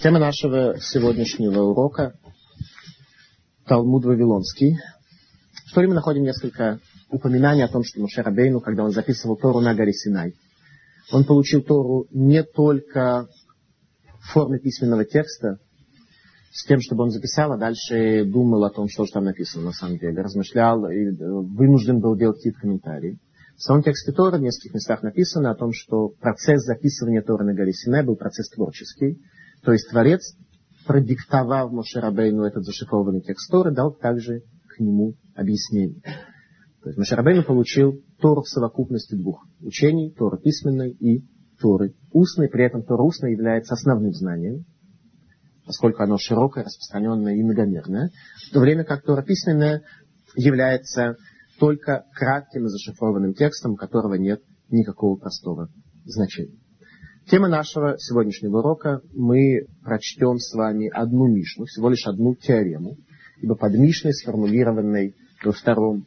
Тема нашего сегодняшнего урока – Талмуд Вавилонский. В то время находим несколько упоминаний о том, что Мушер Абейну, когда он записывал Тору на горе Синай, он получил Тору не только в форме письменного текста, с тем, чтобы он записал, а дальше думал о том, что же там написано на самом деле, размышлял и э, вынужден был делать какие-то комментарии. В самом тексте Тора в нескольких местах написано о том, что процесс записывания Торы на горе Синай был процесс творческий. То есть Творец, продиктовав Мошерабейну этот зашифрованный текст Торы, дал также к нему объяснение. То есть Мошерабейну получил Тору в совокупности двух учений, Торы письменной и Торы устной. При этом Тора устная является основным знанием, поскольку оно широкое, распространенное и многомерное, в то время как Тора письменная является только кратким и зашифрованным текстом, у которого нет никакого простого значения. Тема нашего сегодняшнего урока мы прочтем с вами одну Мишну, всего лишь одну теорему, ибо под Мишной, сформулированной во втором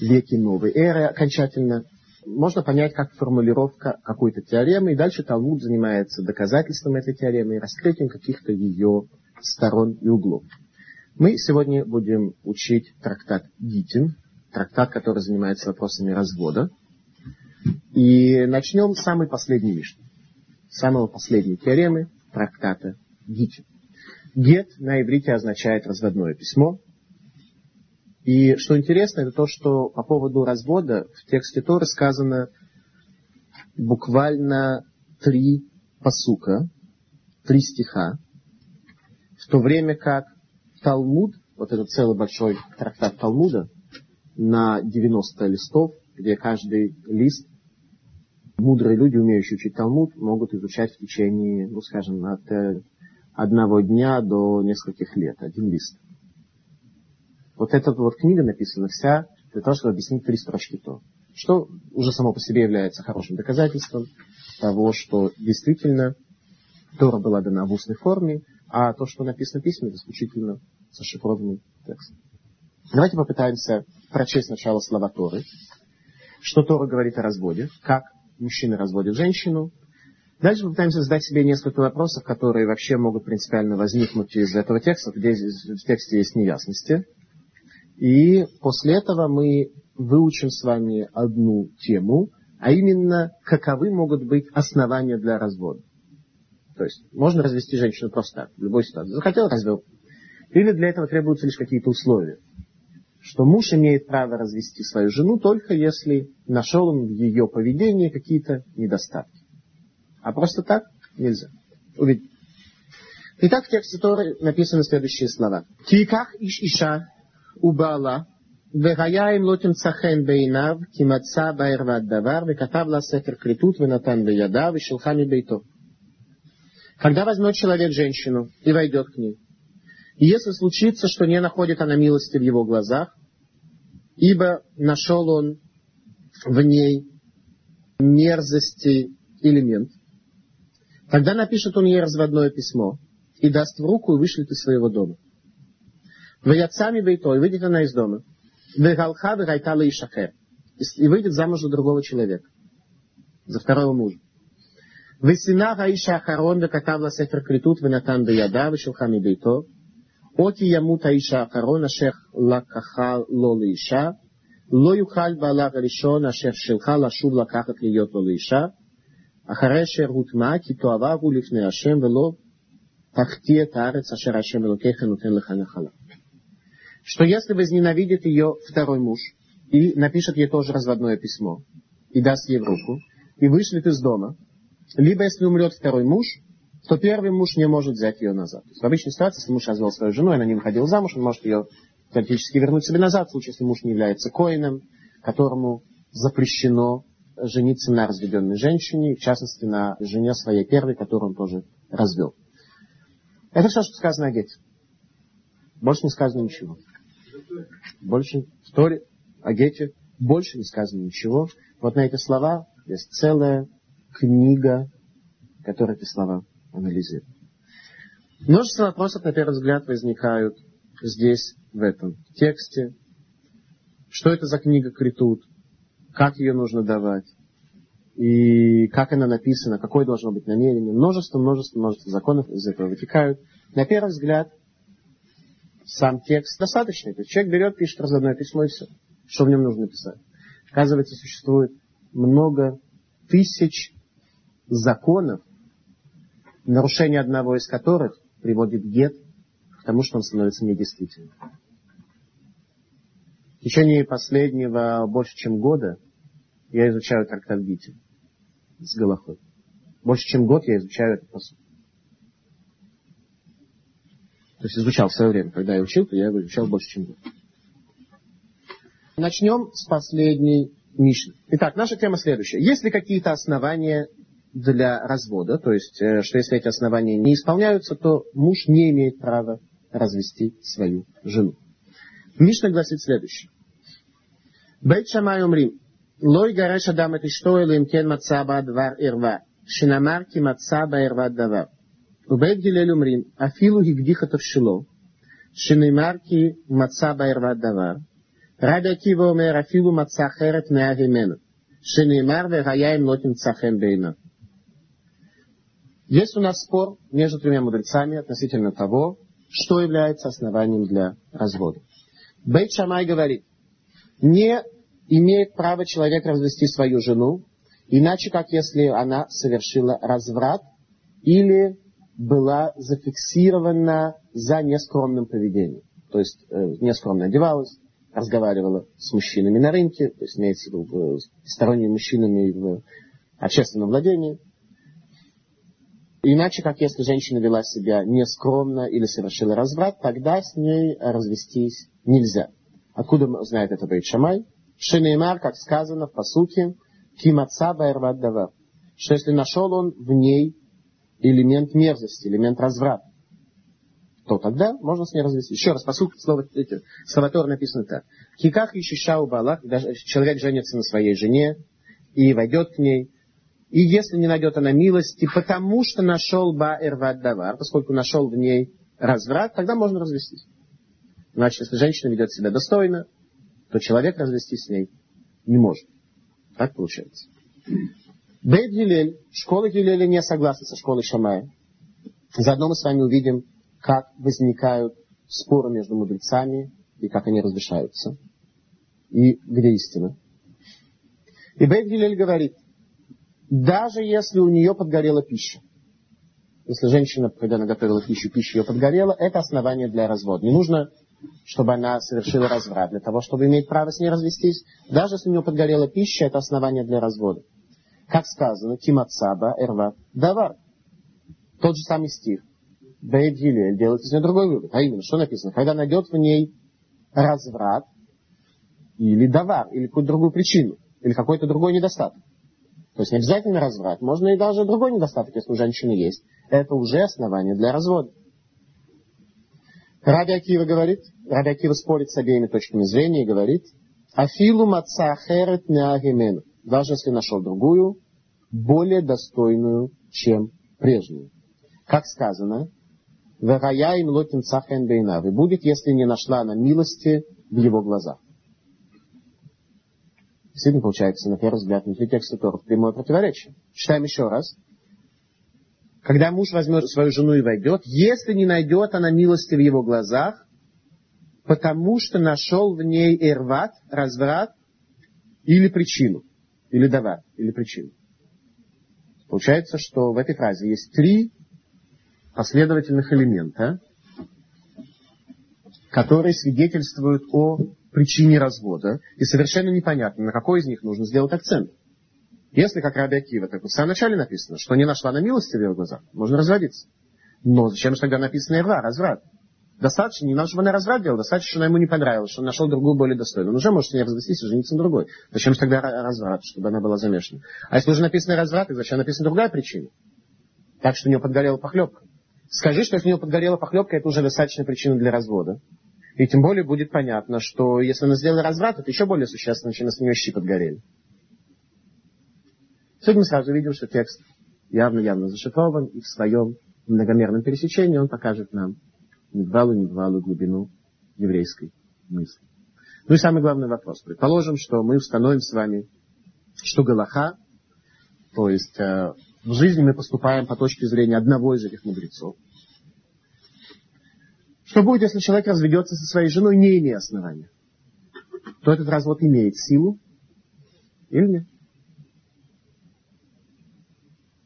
веке новой эры окончательно, можно понять как формулировка какой-то теоремы, и дальше Талмуд занимается доказательством этой теоремы и раскрытием каких-то ее сторон и углов. Мы сегодня будем учить трактат Гитин, трактат, который занимается вопросами развода. И начнем с самой последней Мишны, самого последней теоремы трактата Гитин. Гет на иврите означает разводное письмо. И что интересно, это то, что по поводу развода в тексте Торы сказано буквально три посука, три стиха, в то время как Талмуд, вот этот целый большой трактат Талмуда, на 90 листов, где каждый лист мудрые люди, умеющие учить Талмуд, могут изучать в течение, ну, скажем, от э, одного дня до нескольких лет, один лист. Вот эта вот книга написана вся для того, чтобы объяснить три строчки то. Что уже само по себе является хорошим доказательством того, что действительно Тора была дана в устной форме, а то, что написано письменно, это исключительно зашифрованный текст. Давайте попытаемся прочесть сначала слова Торы. Что Тора говорит о разводе, как мужчина разводит женщину. Дальше попытаемся задать себе несколько вопросов, которые вообще могут принципиально возникнуть из этого текста, где в тексте есть неясности. И после этого мы выучим с вами одну тему, а именно, каковы могут быть основания для развода. То есть, можно развести женщину просто так, в любой ситуации. Захотел, развел. Или для этого требуются лишь какие-то условия Что муж имеет право развести свою жену только если нашел он в ее поведении какие-то недостатки. А просто так нельзя. Увидеть. Итак, в тексте Торы написаны следующие слова. Киках иш иша ובעלה, והיה אם לא תמצא חן בעיניו, כי מצא בערוות דבר, וכתב לה ספר כריתות ונתן בידה, ושלחה מביתו. Когда возьмет человек женщину и войдет к ней, и если случится, что не находит она милости в его глазах, ибо нашел он в ней мерзости элемент, тогда напишет он ей разводное письмо и даст в руку и вышлет из своего дома. Вы Ваяцами бейтой, выйдет она из дома. Вы Вегалха вегайтала и шахер. И выйдет замуж за другого человека. За второго мужа. Вы Весина гаиша ахарон векатавла сефер критут венатан бейада вешелхами бейто מביתו. או כי ימות האיש האחרון אשר לקחה לו לאישה, לא יוכל בעלה הראשון אשר שלחה לשוב לקחת להיות לו לאישה, אחרי אשר הוטמע כי תאהבה הוא לפני השם ולא תחטיא את הארץ אשר השם אלוקיך נותן לך נחלה что если возненавидит ее второй муж и напишет ей тоже разводное письмо, и даст ей в руку, и вышлет из дома, либо если умрет второй муж, то первый муж не может взять ее назад. То есть в обычной ситуации, если муж развел свою жену, и она не выходила замуж, он может ее теоретически вернуть себе назад, в случае, если муж не является коином, которому запрещено жениться на разведенной женщине, в частности, на жене своей первой, которую он тоже развел. Это все, что сказано о Гете. Больше не сказано ничего. Больше в Торе, о Гете, больше не сказано ничего. Вот на эти слова есть целая книга, которая эти слова анализирует. Множество вопросов, на первый взгляд, возникают здесь, в этом тексте. Что это за книга Критут? Как ее нужно давать? и как она написана, какое должно быть намерение. Множество, множество, множество законов из этого вытекают. На первый взгляд, сам текст достаточный. То есть человек берет, пишет разодное письмо и все. Что в нем нужно написать? Оказывается, существует много тысяч законов, нарушение одного из которых приводит гет к тому, что он становится недействительным. В течение последнего больше чем года я изучаю трактат Гити с Галахой. Больше чем год я изучаю этот посуд. То есть изучал в свое время. Когда я учил, то я его изучал больше, чем год. Начнем с последней Мишны. Итак, наша тема следующая. Есть ли какие-то основания для развода, то есть, э, что если эти основания не исполняются, то муж не имеет права развести свою жену. Мишна гласит следующее. Бейт Шамай умрим. Лой гареш адам это что или им кен мацаба двар ирва. Шинамарки мацаба ирва давар. Убейт гилель умрим. Афилу гигдиха шило, Шинамарки мацаба ирва давар. Раби Акива умер афилу маца херет меагимену. Шинамар вегаяем лотим цахем бейна. Есть у нас спор между тремя мудрецами относительно того, что является основанием для развода. Бейт Шамай говорит, не имеет право человек развести свою жену, иначе как если она совершила разврат или была зафиксирована за нескромным поведением. То есть э, нескромно одевалась, разговаривала с мужчинами на рынке, то есть имеется в виду с сторонними мужчинами в общественном владении. Иначе, как если женщина вела себя нескромно или совершила разврат, тогда с ней развестись нельзя. Откуда знает это Бейт Шамай? Шинеймар, как сказано в посуке, кимаца байрват давар. Что если нашел он в ней элемент мерзости, элемент разврата, то тогда можно с ней развестись. Еще раз, посук, слово, эти, слова Тор написано так. Киках ищиша у балах, человек женится на своей жене и войдет к ней, и если не найдет она милости, потому что нашел ба эрват давар, поскольку нашел в ней разврат, тогда можно развестись. Значит, если женщина ведет себя достойно, то человек развестись с ней не может. Так получается. Бейт Гилель, школа Гилеля не согласна со школой Шамая. Заодно мы с вами увидим, как возникают споры между мудрецами и как они разрешаются. И где истина. И Бейт Гилель говорит, даже если у нее подгорела пища, если женщина, когда она готовила пищу, пища ее подгорела, это основание для развода. Не нужно чтобы она совершила разврат, для того, чтобы иметь право с ней развестись. Даже если у нее подгорела пища, это основание для развода. Как сказано, Кимацаба, Эрват, Давар. Тот же самый стих. Бейт Гилель делает из нее другой вывод. А именно, что написано? Когда найдет в ней разврат, или давар, или какую-то другую причину, или какой-то другой недостаток. То есть не обязательно разврат, можно и даже другой недостаток, если у женщины есть. Это уже основание для развода. Раби Акива говорит, Раби Акива спорит с обеими точками зрения и говорит, Афилу маца херет неагимен, даже если нашел другую, более достойную, чем прежнюю. Как сказано, Вегая им лотим цахен бейнав. И будет, если не нашла она милости в его глазах. Действительно, получается, на первый взгляд, внутри текста Тора прямое противоречие. Читаем еще раз когда муж возьмет свою жену и войдет, если не найдет она милости в его глазах, потому что нашел в ней эрват, разврат, или причину, или давар, или причину. Получается, что в этой фразе есть три последовательных элемента, которые свидетельствуют о причине развода, и совершенно непонятно, на какой из них нужно сделать акцент. Если, как Раби Акива, так в самом начале написано, что не нашла на милости в его глазах, можно разводиться. Но зачем же тогда написано Ирва, разврат? Достаточно, не надо, чтобы она разврат делала, достаточно, что она ему не понравилась, что он нашел другую более достойную. Он уже может с ней развестись и жениться на другой. Зачем же тогда разврат, чтобы она была замешана? А если уже написано разврат, то зачем написана другая причина? Так что у нее подгорела похлебка. Скажи, что если у нее подгорела похлебка, это уже достаточная причина для развода. И тем более будет понятно, что если она сделала разврат, это еще более существенно, чем если у нее щи подгорели. Сегодня мы сразу видим, что текст явно-явно зашифрован, и в своем многомерном пересечении он покажет нам недвалую-недвалую глубину еврейской мысли. Ну и самый главный вопрос. Предположим, что мы установим с вами, что Галаха То есть э, в жизни мы поступаем по точке зрения одного из этих мудрецов. Что будет, если человек разведется со своей женой, не имея основания? То этот развод имеет силу или нет?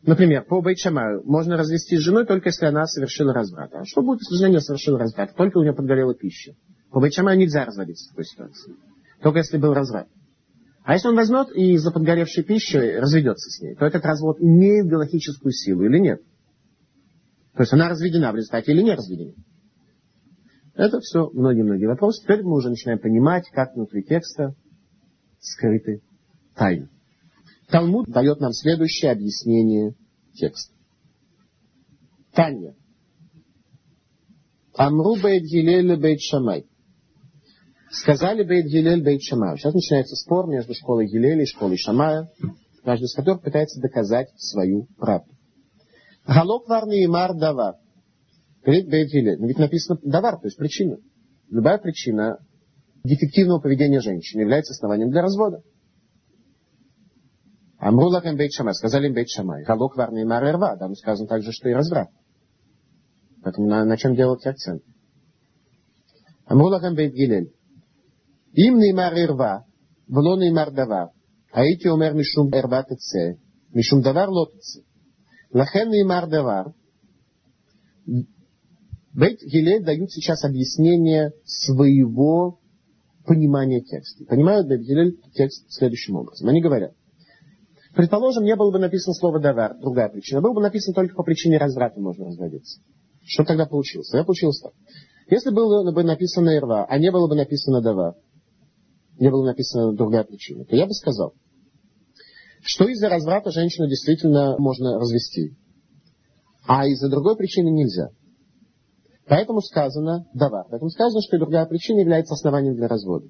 Например, по Бейчамаю можно развестись с женой только если она совершила разврат. А что будет, если жена не совершила разврат? Только у нее подгорела пища. По Бейчамаю нельзя разводиться в такой ситуации. Только если был разврат. А если он возьмет и из-за подгоревшей пищи разведется с ней, то этот развод имеет галактическую силу или нет? То есть она разведена в результате или не разведена? Это все многие-многие вопросы. Теперь мы уже начинаем понимать, как внутри текста скрыты тайны. Талмуд дает нам следующее объяснение текста. Таня. Амру бейт Гилель бейт Шамай. Сказали бейт Гилель бейт Шамай. Сейчас начинается спор между школой Гилеля и школой Шамая, каждый из которых пытается доказать свою правду. Галок варни и мар давар. Скажите, Дайтвили, ну ведь написано давар, то есть причина. Любая причина дефективного поведения женщины является основанием для развода. Амрулах им бейт шамай, сказали им бейт шамай. Халок варни и марерва, там сказано также, что и разврат. Поэтому на, на чем делать акцент? Амрулах им бейт гилель. Им не марерва, вло не мардавар. Аити умер мишум эрва тце, мишум давар лотце. Лахен не мардавар. Бейт Гилель дают сейчас объяснение своего понимания текста. Понимают Бейт Гилель текст следующим образом. Они говорят, Предположим, не было бы написано слово «давар», другая причина. Было бы написано только по причине разврата можно разводиться. Что тогда получилось? Тогда получилось так. Если было бы написано «ирва», а не было бы написано «давар», не было написано другая причина, то я бы сказал, что из-за разврата женщину действительно можно развести, а из-за другой причины нельзя. Поэтому сказано «давар». Поэтому сказано, что другая причина является основанием для развода.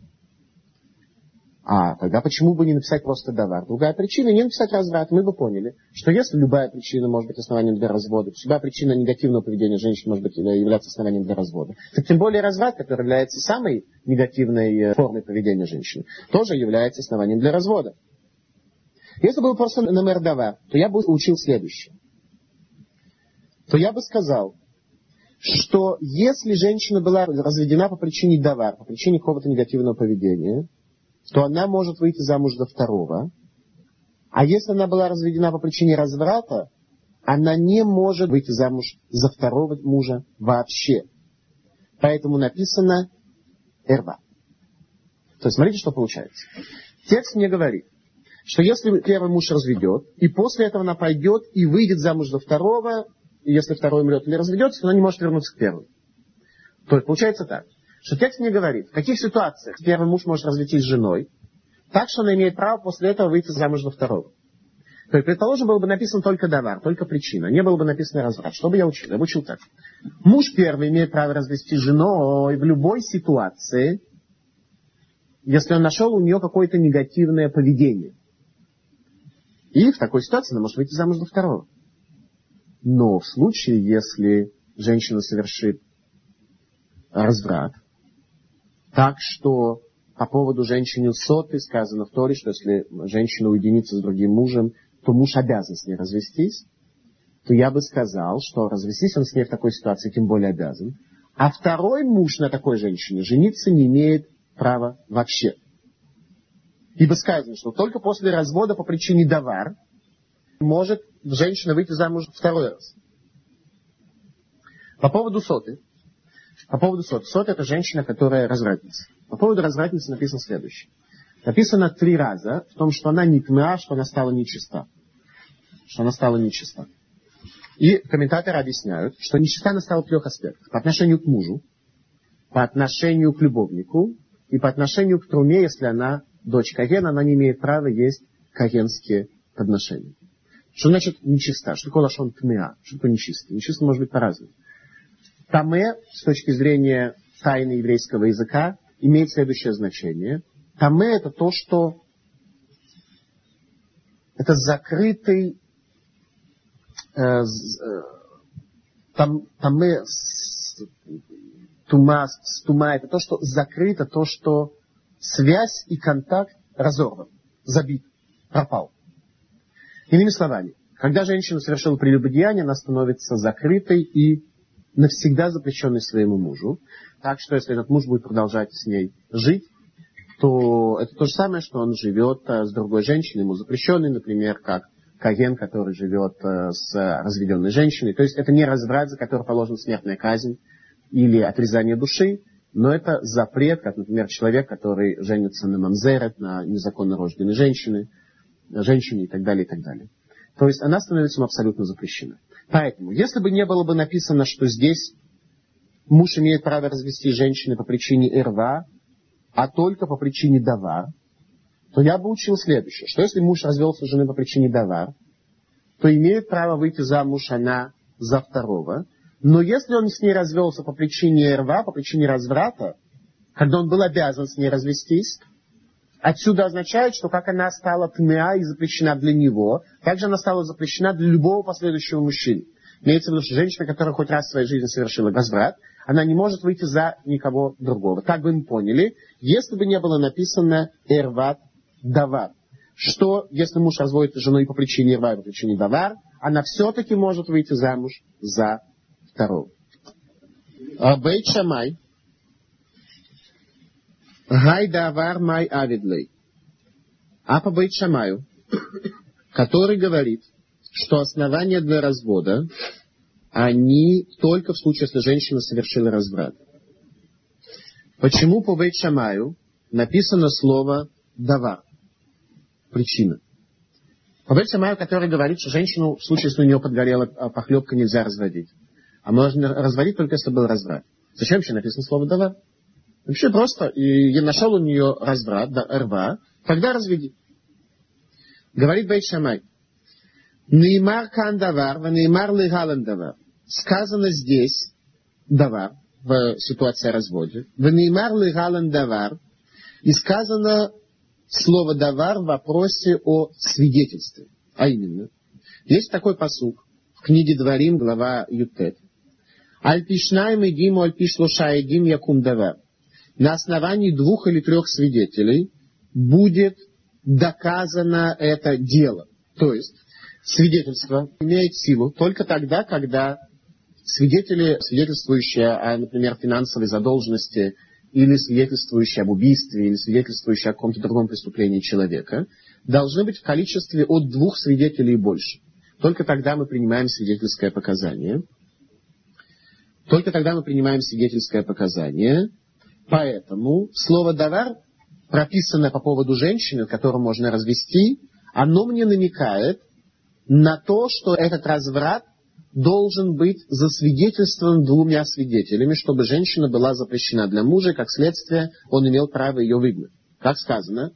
А тогда почему бы не написать просто давар? Другая причина, не написать разврат. Мы бы поняли, что если любая причина может быть основанием для развода, любая причина негативного поведения женщин может быть являться основанием для развода, так тем более разврат, который является самой негативной э, формой поведения женщины, тоже является основанием для развода. Если был просто номер давар, то я бы учил следующее. То я бы сказал, что если женщина была разведена по причине давар, по причине какого-то негативного поведения, то она может выйти замуж за второго. А если она была разведена по причине разврата, она не может выйти замуж за второго мужа вообще. Поэтому написано эрба. То есть смотрите, что получается. Текст мне говорит, что если первый муж разведет, и после этого она пойдет и выйдет замуж за второго, если второй умрет или разведется, она не может вернуться к первому. То есть получается так что текст не говорит, в каких ситуациях первый муж может развестись с женой, так что она имеет право после этого выйти замуж за второго. То есть, предположим, было бы написано только давар, только причина, не было бы написано разврат. Что бы я учил? Я бы учил так. Муж первый имеет право развести с женой в любой ситуации, если он нашел у нее какое-то негативное поведение. И в такой ситуации она может выйти замуж за второго. Но в случае, если женщина совершит разврат, так что по поводу женщины соты сказано в Торе, что если женщина уединится с другим мужем, то муж обязан с ней развестись, то я бы сказал, что развестись он с ней в такой ситуации тем более обязан. А второй муж на такой женщине жениться не имеет права вообще. Ибо сказано, что только после развода по причине давар может женщина выйти замуж второй раз. По поводу соты. По поводу сот. Сот это женщина, которая развратница. По поводу развратницы написано следующее. Написано три раза в том, что она не тмя, что она стала нечиста. Что она стала нечиста. И комментаторы объясняют, что нечиста она стала в трех аспектах. По отношению к мужу, по отношению к любовнику и по отношению к труме, если она дочь Кагена, она не имеет права есть кагенские подношения. Что значит нечиста? Что такое лошон тмеа? Что такое нечистый? Нечистый может быть по-разному. Таме, с точки зрения тайны еврейского языка, имеет следующее значение. Таме это то, что это закрытый э, э там, таме тума, тума это то, что закрыто, то, что связь и контакт разорван, забит, пропал. Иными словами, когда женщина совершила прелюбодеяние, она становится закрытой и навсегда запрещенной своему мужу. Так что, если этот муж будет продолжать с ней жить, то это то же самое, что он живет э, с другой женщиной, ему запрещенной, например, как Каген, который живет э, с разведенной женщиной. То есть это не разврат, за который положена смертная казнь или отрезание души, но это запрет, как, например, человек, который женится на мамзерет, на незаконно рожденной женщине, женщине и так далее, и так далее. То есть она становится ему абсолютно запрещена. Поэтому, если бы не было бы написано, что здесь муж имеет право развести женщины по причине ирва, а только по причине давар, то я бы учил следующее, что если муж развелся с женой по причине давар, то имеет право выйти замуж она за второго, но если он с ней развелся по причине рва, по причине разврата, когда он был обязан с ней развестись, отсюда означает, что как она стала тмеа и запрещена для него, так же она стала запрещена для любого последующего мужчины. Имеется в виду, что женщина, которая хоть раз в своей жизни совершила разврат, она не может выйти за никого другого. Так бы мы поняли, если бы не было написано «эрват давар», что если муж разводит жену и по причине «эрва» и по причине «давар», она все-таки может выйти замуж за второго. Бейт Шамай, Гай давар май авидлей. А по Шамаю, который говорит, что основания для развода, они только в случае, если женщина совершила разврат. Почему по Бейт Шамаю написано слово «давар»? Причина. По Бейт Шамаю, который говорит, что женщину в случае, если у нее подгорела похлебка, нельзя разводить. А можно разводить только если был разврат. Зачем вообще написано слово «давар»? Вообще просто, и я нашел у нее разврат, да, рва, тогда разведи. Говорит Бейт Шамай, Неймар кан давар, неймар лигалан давар. Сказано здесь давар, в ситуации развода. В неймар лигалан давар. И сказано слово давар в вопросе о свидетельстве. А именно, есть такой посук в книге Дворим, глава Ютет. Альпишнаем идим, альпишлоша идим якум давар. На основании двух или трех свидетелей будет доказано это дело. То есть, свидетельство имеет силу только тогда, когда свидетели, свидетельствующие о, например, финансовой задолженности или свидетельствующие об убийстве, или свидетельствующие о каком-то другом преступлении человека, должны быть в количестве от двух свидетелей и больше. Только тогда мы принимаем свидетельское показание. Только тогда мы принимаем свидетельское показание. Поэтому слово «давар», прописанное по поводу женщины, которую можно развести, оно мне намекает на то, что этот разврат должен быть засвидетельствован двумя свидетелями, чтобы женщина была запрещена для мужа, и как следствие он имел право ее выгнать. Как сказано,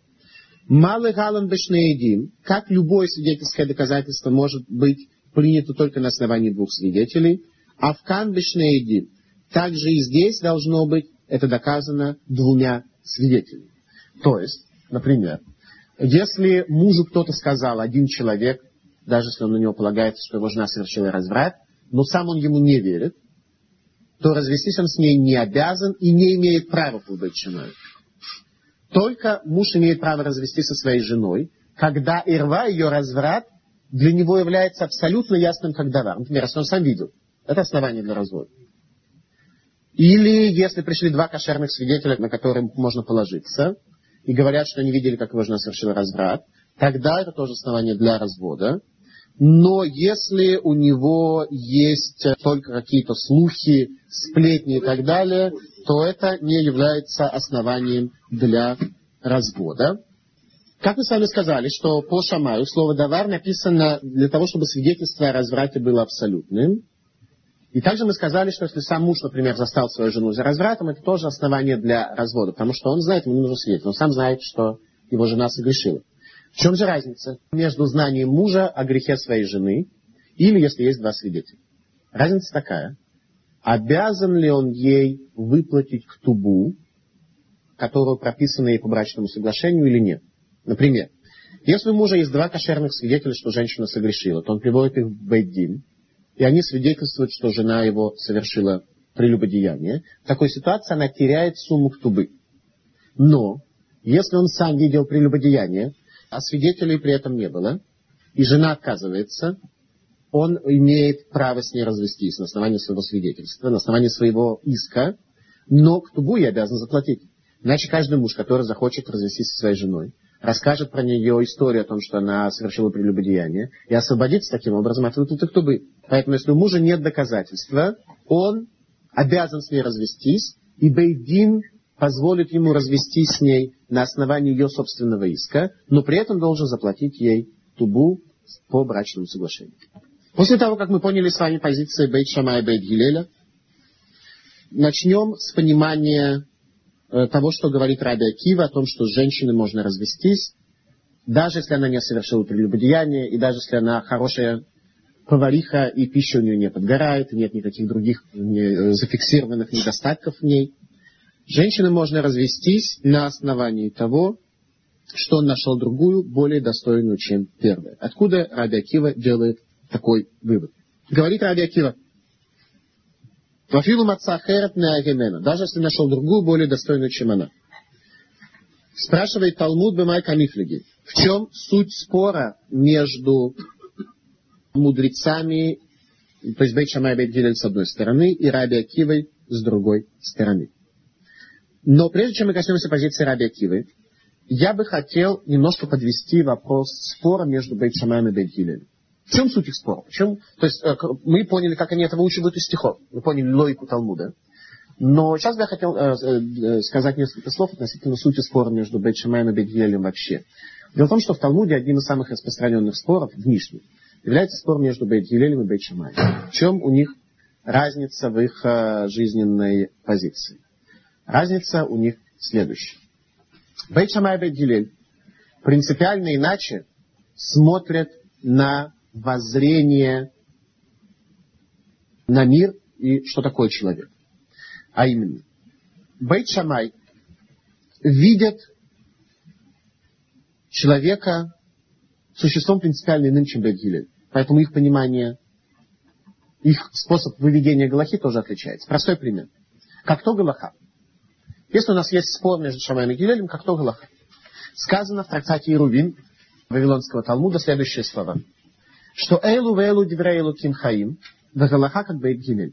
Малый галан бешнеедим, как любое свидетельское доказательство может быть принято только на основании двух свидетелей, а в кан бешнеедим, также и здесь должно быть это доказано двумя свидетелями. То есть, например, если мужу кто-то сказал, один человек, даже если он на него полагается, что его жена совершила разврат, но сам он ему не верит, то развестись он с ней не обязан и не имеет права побыть женой. Только муж имеет право развестись со своей женой, когда ирва, ее разврат, для него является абсолютно ясным как давар. Например, если он сам видел. Это основание для развода. Или если пришли два кошерных свидетеля, на которые можно положиться, и говорят, что они видели, как его жена совершила разврат, тогда это тоже основание для развода. Но если у него есть только какие-то слухи, сплетни и так далее, то это не является основанием для развода. Как мы с вами сказали, что по Шамаю слово «давар» написано для того, чтобы свидетельство о разврате было абсолютным. И также мы сказали, что если сам муж, например, застал свою жену за развратом, это тоже основание для развода, потому что он знает, ему не нужно свидетель, он сам знает, что его жена согрешила. В чем же разница между знанием мужа о грехе своей жены или если есть два свидетеля? Разница такая. Обязан ли он ей выплатить ктубу, которую прописана ей по брачному соглашению или нет? Например, если у мужа есть два кошерных свидетеля, что женщина согрешила, то он приводит их в Бейдин, и они свидетельствуют, что жена его совершила прелюбодеяние. В такой ситуации она теряет сумму ктубы. Но, если он сам видел прелюбодеяние, а свидетелей при этом не было, и жена отказывается, он имеет право с ней развестись на основании своего свидетельства, на основании своего иска, но к тубу я обязан заплатить. Иначе каждый муж, который захочет развестись со своей женой, расскажет про нее историю о том, что она совершила прелюбодеяние, и освободится таким образом от выплаты тубы. Поэтому, если у мужа нет доказательства, он обязан с ней развестись, и Бейдин позволит ему развестись с ней на основании ее собственного иска, но при этом должен заплатить ей тубу по брачному соглашению. После того, как мы поняли с вами позиции Бейт Шама и Бейт Гилеля, начнем с понимания того, что говорит Раби Акива о том, что с женщиной можно развестись, даже если она не совершила прелюбодеяние, и даже если она хорошая повариха, и пища у нее не подгорает, и нет никаких других э, зафиксированных недостатков в ней. Женщиной можно развестись на основании того, что он нашел другую, более достойную, чем первая. Откуда Раби Акива делает такой вывод. Говорит Раби Акива, Вафилу Мацахерет Неагемена, даже если нашел другую, более достойную, чем она. Спрашивает Талмуд Бемай Камифлиги, в чем суть спора между мудрецами, то есть Бейт Шамай с одной стороны и Раби Акивой с другой стороны. Но прежде чем мы коснемся позиции Раби Акивы, я бы хотел немножко подвести вопрос спора между Бейт и Бейт. В чем суть их спора? Почему? То есть э, мы поняли, как они это выучивают из стихов. Мы поняли логику Талмуда. Но сейчас бы я хотел э, э, сказать несколько слов относительно сути спора между Бейт Шамаем и Бейт Гилелем вообще. Дело в том, что в Талмуде одним из самых распространенных споров в Мишне является спор между Бейт Гилелем и Бейт Шамаем. В чем у них разница в их жизненной позиции? Разница у них следующая. Бейт Шамай и Бейт Гилель принципиально иначе смотрят на воззрение на мир и что такое человек. А именно, Бейт Шамай видят человека существом принципиально иным, чем Бейт Гилель. Поэтому их понимание, их способ выведения Галахи тоже отличается. Простой пример. Как то Галаха? Если у нас есть спор между Шамаем и Гилелем, как то Галаха? Сказано в трактате Ирувин Вавилонского Талмуда следующие слова что Эйлу Вейлу Диврейлу Ким Хаим, Вагалаха как Бейт Гилель.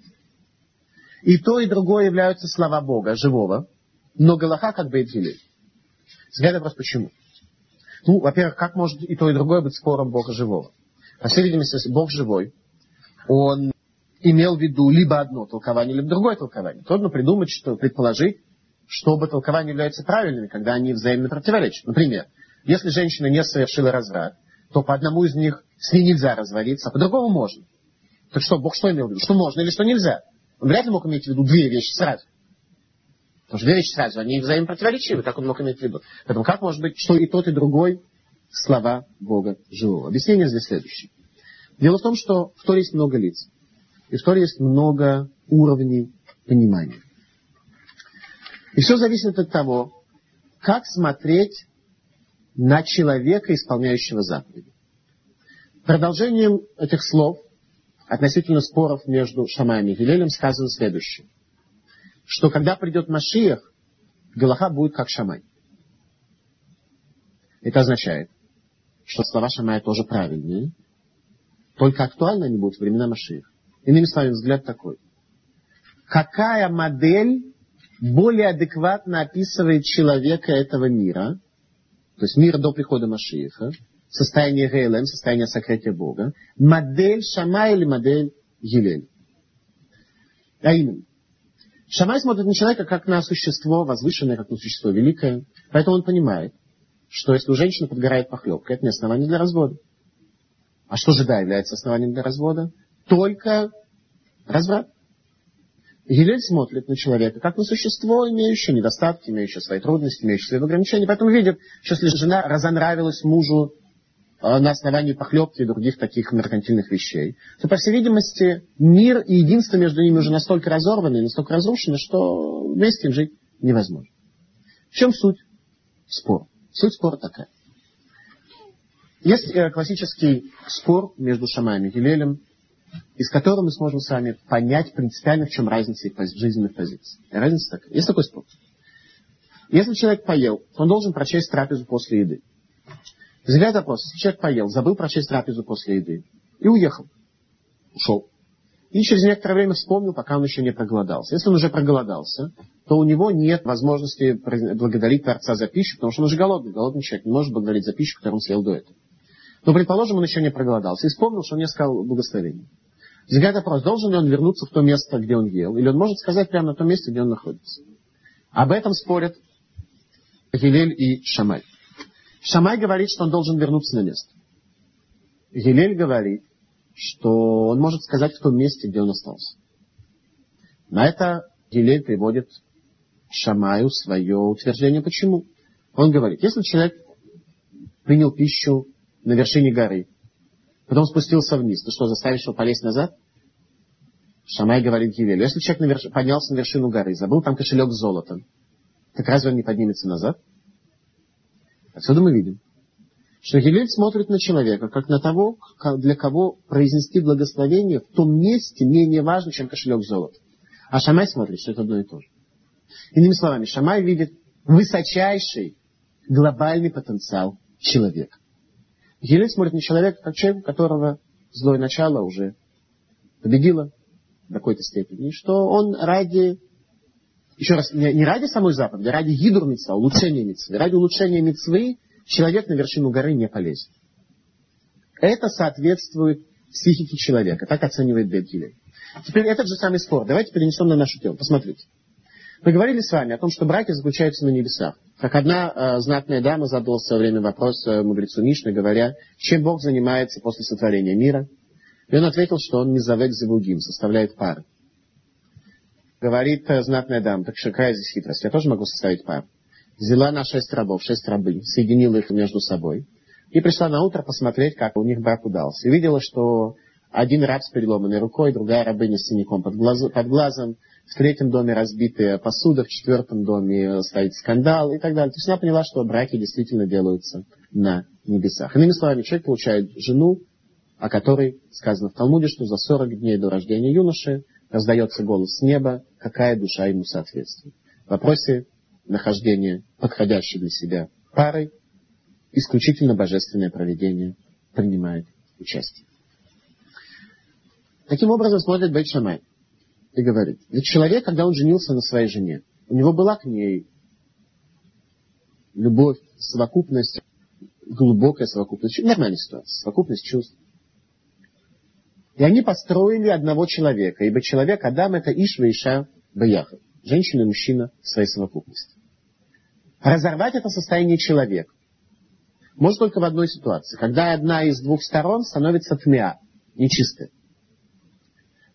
И то, и другое являются слова Бога, живого, но Галаха как Бейт Гилель. Теперь вопрос, почему? Ну, во-первых, как может и то, и другое быть спором Бога живого? По всей видимости, Бог живой, он имел в виду либо одно толкование, либо другое толкование. Трудно придумать, что предположить, что оба толкования являются правильными, когда они взаимно противоречат. Например, если женщина не совершила разврат, то по одному из них с ней нельзя разводиться, а по-другому можно. Так что, Бог что имел в виду? Что можно или что нельзя? Он вряд ли мог иметь в виду две вещи сразу. Потому что две вещи сразу, они взаимопротиворечивы, так он мог иметь в виду. Поэтому как может быть, что и тот, и другой слова Бога живого? Объяснение здесь следующее. Дело в том, что в Торе есть много лиц. И в Торе есть много уровней понимания. И все зависит от того, как смотреть на человека, исполняющего заповеди. Продолжением этих слов относительно споров между Шамаем и Гилелем сказано следующее. Что когда придет Машиях, Галаха будет как Шамай. Это означает, что слова Шамая тоже правильные, только актуальны они будут в времена Машиях. Иными словами, взгляд такой. Какая модель более адекватно описывает человека этого мира, то есть мира до прихода Машииха, состояние ГЛМ, состояние сокрытия Бога, модель Шама или модель Гилель. А именно, Шамай смотрит на человека как на существо возвышенное, как на существо великое. Поэтому он понимает, что если у женщины подгорает похлебка, это не основание для развода. А что же да является основанием для развода? Только разврат. Гилель смотрит на человека как на существо, имеющее недостатки, имеющее свои трудности, имеющее свои ограничения. Поэтому видит, что если жена разонравилась мужу на основании похлебки и других таких меркантильных вещей, то, по всей видимости, мир и единство между ними уже настолько разорваны, настолько разрушены, что вместе им жить невозможно. В чем суть спора? Суть спора такая. Есть э, классический спор между Шамаем и Гилелем из которого мы сможем с вами понять принципиально, в чем разница их жизненных позиций. Разница такая. Есть такой способ. Если человек поел, он должен прочесть трапезу после еды. Возникает вопрос, человек поел, забыл прочесть трапезу после еды и уехал, ушел. И через некоторое время вспомнил, пока он еще не проголодался. Если он уже проголодался, то у него нет возможности благодарить Творца за пищу, потому что он уже голодный. Голодный человек не может благодарить за пищу, которую он съел до этого. Но, предположим, он еще не проголодался и вспомнил, что он не сказал благословение. Возникает вопрос, должен ли он вернуться в то место, где он ел, или он может сказать прямо на том месте, где он находится. Об этом спорят Гилель и Шамай. Шамай говорит, что он должен вернуться на место. Гилель говорит, что он может сказать в том месте, где он остался. На это Гилель приводит Шамаю свое утверждение. Почему? Он говорит, если человек принял пищу на вершине горы, потом спустился вниз, то что, заставишь его полезть назад? Шамай говорит Гилелю, если человек поднялся на вершину горы, забыл там кошелек с золотом, так разве он не поднимется назад? Отсюда мы видим, что Гилель смотрит на человека, как на того, для кого произнести благословение в том месте менее важно, чем кошелек золота. А Шамай смотрит, что это одно и то же. Иными словами, Шамай видит высочайший глобальный потенциал человека. Гилель смотрит на человека, как человек, у которого злое начало уже победило в какой-то степени, что он ради, еще раз, не, не ради самой заповеди, а ради гидур митцва, улучшения митцвы, ради улучшения митцвы человек на вершину горы не полезет. Это соответствует психике человека, так оценивает Бет Теперь этот же самый спор. Давайте перенесем на нашу тему. Посмотрите. Мы говорили с вами о том, что браки заключаются на небесах. Как одна э, знатная дама задала в свое время вопрос э, мудрецу Мишны, говоря, чем Бог занимается после сотворения мира. И он ответил, что он не завек завудим, составляет пары. Говорит э, знатная дама, так какая здесь хитрость? Я тоже могу составить пару взяла на шесть рабов, шесть рабынь, соединила их между собой и пришла на утро посмотреть, как у них брак удался. И видела, что один раб с переломанной рукой, другая рабыня с синяком под, глазу, под глазом, в третьем доме разбитая посуда, в четвертом доме стоит скандал и так далее. То есть она поняла, что браки действительно делаются на небесах. Иными словами, человек получает жену, о которой сказано в Талмуде, что за 40 дней до рождения юноши раздается голос с неба, какая душа ему соответствует. В вопросе нахождение подходящей для себя парой, исключительно божественное проведение принимает участие. Таким образом смотрит Бейт и говорит, ведь человек, когда он женился на своей жене, у него была к ней любовь, совокупность, глубокая совокупность, нормальная ситуация, совокупность чувств. И они построили одного человека, ибо человек Адам это Ишва Иша Баяхов, женщина и мужчина в своей совокупности. Разорвать это состояние человека может только в одной ситуации, когда одна из двух сторон становится тмя, нечистая.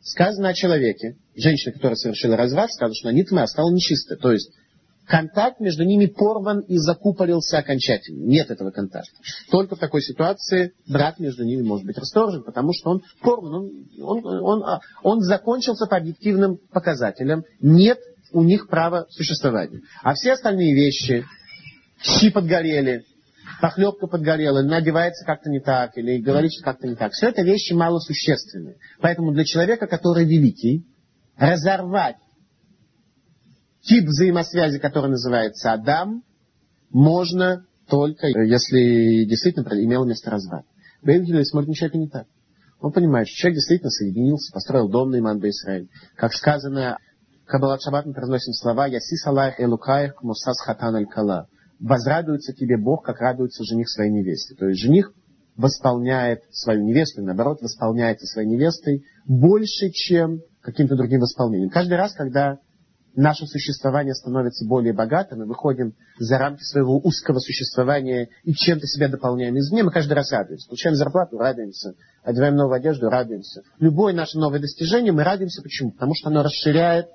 Сказано о человеке, женщина, которая совершила разврат, сказала, что она не тмя, а стала нечистая. То есть контакт между ними порван и закупорился окончательно. Нет этого контакта. Только в такой ситуации брак между ними может быть расторжен, потому что он порван, он, он, он, он, он закончился по объективным показателям. Нет у них право существования. А все остальные вещи, щи подгорели, похлебка подгорела, надевается как-то не так, или говорится как-то не так. Все это вещи малосущественные. Поэтому для человека, который великий, разорвать тип взаимосвязи, который называется Адам, можно только, если действительно имел место разврат. Бейнгель смотрит на человека не так. Он понимает, что человек действительно соединился, построил дом на Иман Израиль. Как сказано Каббалат Шаббат мы произносим слова «Ясис Аллах Элукаих Мусас Хатан Аль Кала». Возрадуется тебе Бог, как радуется жених своей невесте. То есть жених восполняет свою невесту, и наоборот, восполняется своей невестой больше, чем каким-то другим восполнением. Каждый раз, когда наше существование становится более богатым, мы выходим за рамки своего узкого существования и чем-то себя дополняем извне, мы каждый раз радуемся. Получаем зарплату, радуемся. Одеваем новую одежду, радуемся. Любое наше новое достижение мы радуемся. Почему? Потому что оно расширяет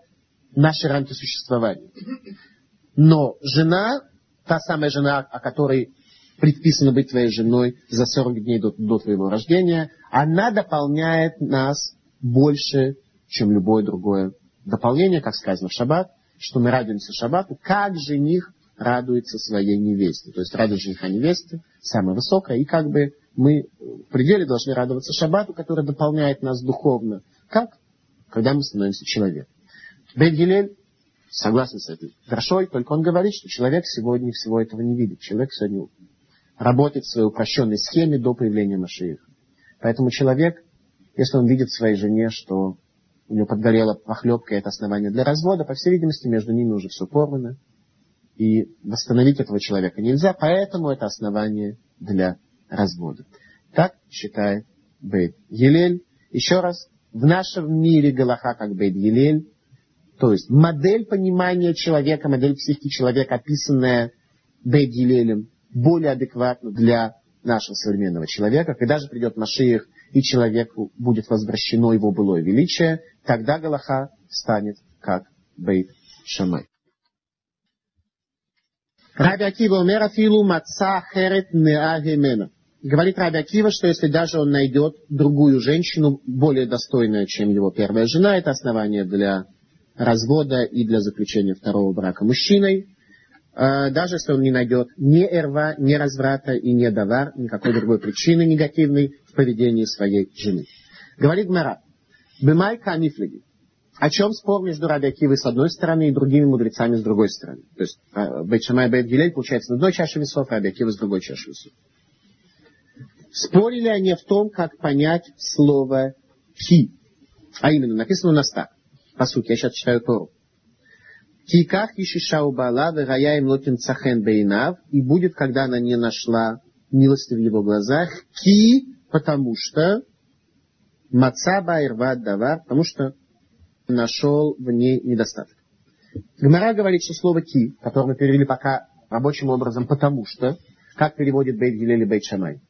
наши рамки существования. Но жена, та самая жена, о которой предписано быть твоей женой за 40 дней до, до твоего рождения, она дополняет нас больше, чем любое другое дополнение, как сказано в шаббат, что мы радуемся шаббату, как жених радуется своей невесте. То есть радость жениха невесты самая высокая, и как бы мы в пределе должны радоваться шаббату, который дополняет нас духовно. Как? Когда мы становимся человеком. Бейт согласен с этой дрошой, только он говорит, что человек сегодня всего этого не видит. Человек сегодня работать в своей упрощенной схеме до появления Машииха. Поэтому человек, если он видит в своей жене, что у него подгорела похлебка, и это основание для развода, по всей видимости, между ними уже все порвано, и восстановить этого человека нельзя, поэтому это основание для развода. Так считает Бейт Елель. Еще раз, в нашем мире Галаха как Бейт Елель, то есть модель понимания человека, модель психики человека, описанная Бейт Елелем, более адекватна для нашего современного человека. Когда же придет Машиих и человеку будет возвращено его былое величие, тогда Галаха станет как Бейт Шамай. Раби Акива умер маца херет неагемена. Говорит Раби Акива, что если даже он найдет другую женщину, более достойную, чем его первая жена, это основание для развода и для заключения второго брака мужчиной, даже если он не найдет ни эрва, ни разврата и ни давар, никакой другой причины негативной в поведении своей жены. Говорит Мара, Бемай камифлеги. О чем спор между Раби Акивой с одной стороны и другими мудрецами с другой стороны? То есть э, Бейт Бейт Гилель получается на одной чаше весов, Раби Акива с другой чашей весов. Спорили они в том, как понять слово «ки». А именно, написано у нас так. По сути, я сейчас читаю Тору. Киках ишиша убала, вегая им лотин цахен бейнав, и будет, когда она не нашла милости в его глазах, ки, потому что, маца байрва давар, потому что нашел в ней недостаток. Гмара говорит, что слово «ки», которое мы перевели пока рабочим образом «потому что», как переводит Бейт Гилель и Бейт Шамай.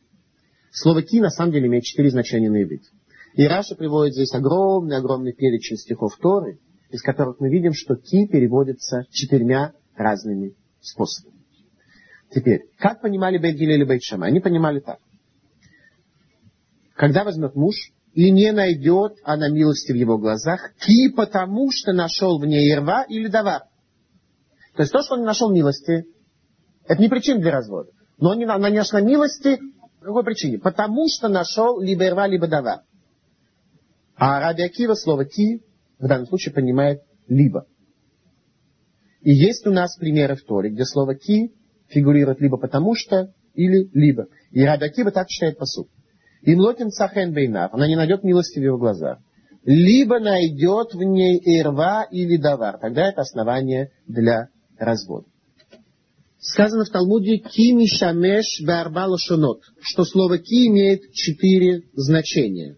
Слово «ки» на самом деле имеет четыре значения на иврите. И Раша приводит здесь огромный-огромный перечень стихов Торы, из которых мы видим, что «ки» переводится четырьмя разными способами. Теперь, как понимали Бейт Гилель и Бейт Шамай? Они понимали так. Когда возьмет муж и не найдет она милости в его глазах, ки потому что нашел в ней рва или давар. То есть то, что он не нашел милости, это не причина для развода. Но он не, она не нашла милости по какой причине? Потому что нашел либо рва, либо давар. А Раби Акива слово ки в данном случае понимает либо. И есть у нас примеры в Торе, где слово ки фигурирует либо потому что, или либо. И Раби так читает посуд. Им лотин цахен бейнав, она не найдет милости в его глазах. Либо найдет в ней ирва или давар. Тогда это основание для развода. Сказано в Талмуде «ки мишамеш барбала шонот», что слово «ки» имеет четыре значения.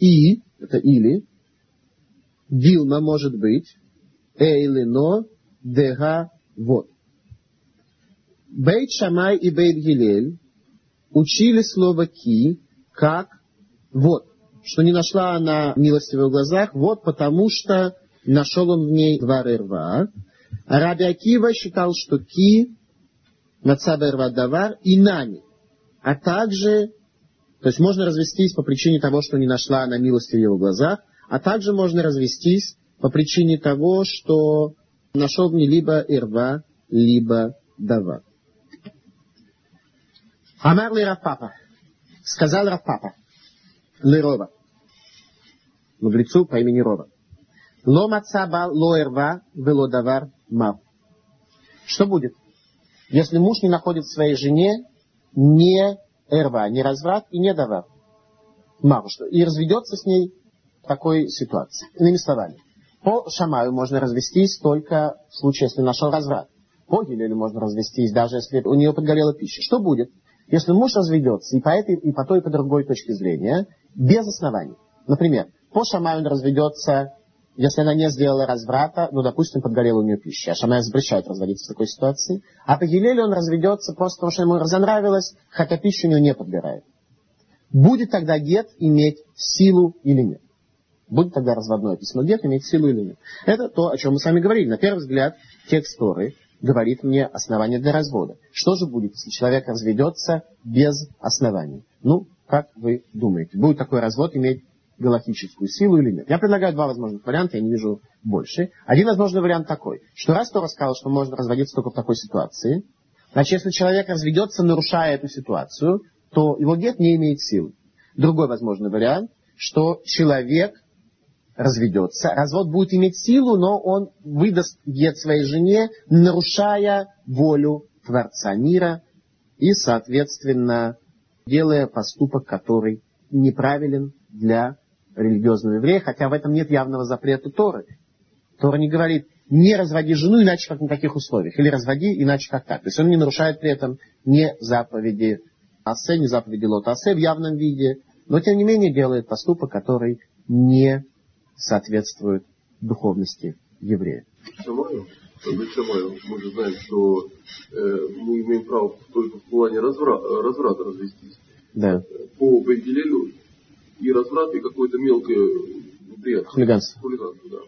«И» — это «или», «дилма» может быть, «эйлино», «дега», «вот». Бейт Шамай и Бейт Гилель учили слово «ки» как «вот», что не нашла она милости в его глазах, вот потому что нашел он в ней два рва. А Раби Акива считал, что ки, нацаба рва давар и нами. А также, то есть можно развестись по причине того, что не нашла она милости в его глазах, а также можно развестись по причине того, что нашел в ней либо ирва, либо давар. Амар ли Рафпапа. Сказал Рафпапа. Лерова. Мудрецу по имени Рова. Ло мацаба ло эрва вело давар мав. Что будет, если муж не находит в своей жене не эрва, не разврат и не давар? Мав, что, и разведется с ней такой ситуации. Иными словами, по Шамаю можно развестись только в случае, если нашел разврат. По Гилелю можно развестись, даже если у нее подгорела пища. Что будет, если муж разведется и по, этой, и по той, и по другой точке зрения, без оснований. Например, по Шамаю он разведется, если она не сделала разврата, ну, допустим, подгорела у нее пища. А Шамай запрещает разводиться в такой ситуации. А по Гилеле он разведется просто потому, что ему разонравилось, хотя пища у него не подгорает. Будет тогда гет иметь силу или нет? Будет тогда разводное письмо гет иметь силу или нет? Это то, о чем мы с вами говорили. На первый взгляд, текст Торы говорит мне основание для развода. Что же будет, если человек разведется без оснований? Ну, как вы думаете, будет такой развод иметь галактическую силу или нет? Я предлагаю два возможных варианта, я не вижу больше. Один возможный вариант такой, что раз Тора сказал, что можно разводиться только в такой ситуации, значит, если человек разведется, нарушая эту ситуацию, то его гет не имеет силы. Другой возможный вариант, что человек разведется. Развод будет иметь силу, но он выдаст гет своей жене, нарушая волю Творца мира, и, соответственно, делая поступок, который неправилен для религиозного еврея, хотя в этом нет явного запрета Торы. Тора не говорит, не разводи жену иначе как на таких условиях, или разводи иначе как так. То есть он не нарушает при этом ни заповеди Асе, ни заповеди Лота Асе в явном виде, но тем не менее делает поступок, который не соответствует духовности еврея. Шамаю, мы же знаем, что э, мы имеем право только в плане разврата, разврата развестись. Да. По Бейгелелю и разврат, и какое-то мелкое неприятное. Хулиганство. Хулиганство, да.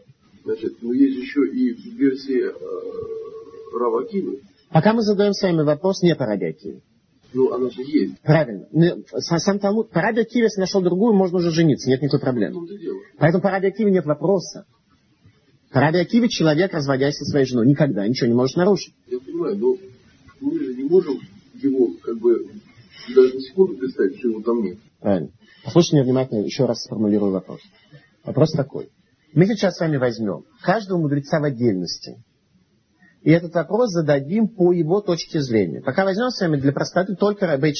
Значит, но есть еще и версия э, Рава Акивы. Пока мы задаем с вами вопрос не по Раби Акиве. Ну, она же есть. Правильно. Ну, Сам Талмуд, по Акиве, если нашел другую, можно уже жениться, нет никакой проблемы. Поэтому по Акиве нет вопроса. По Акиве человек, разводясь со своей женой, никогда ничего не может нарушить. Я понимаю, но мы же не можем его, как бы, даже на секунду представить, что его там нет. Правильно. Послушайте меня внимательно, еще раз сформулирую вопрос. Вопрос такой. Мы сейчас с вами возьмем каждого мудреца в отдельности. И этот вопрос зададим по его точке зрения. Пока возьмем с вами для простоты только Бейт.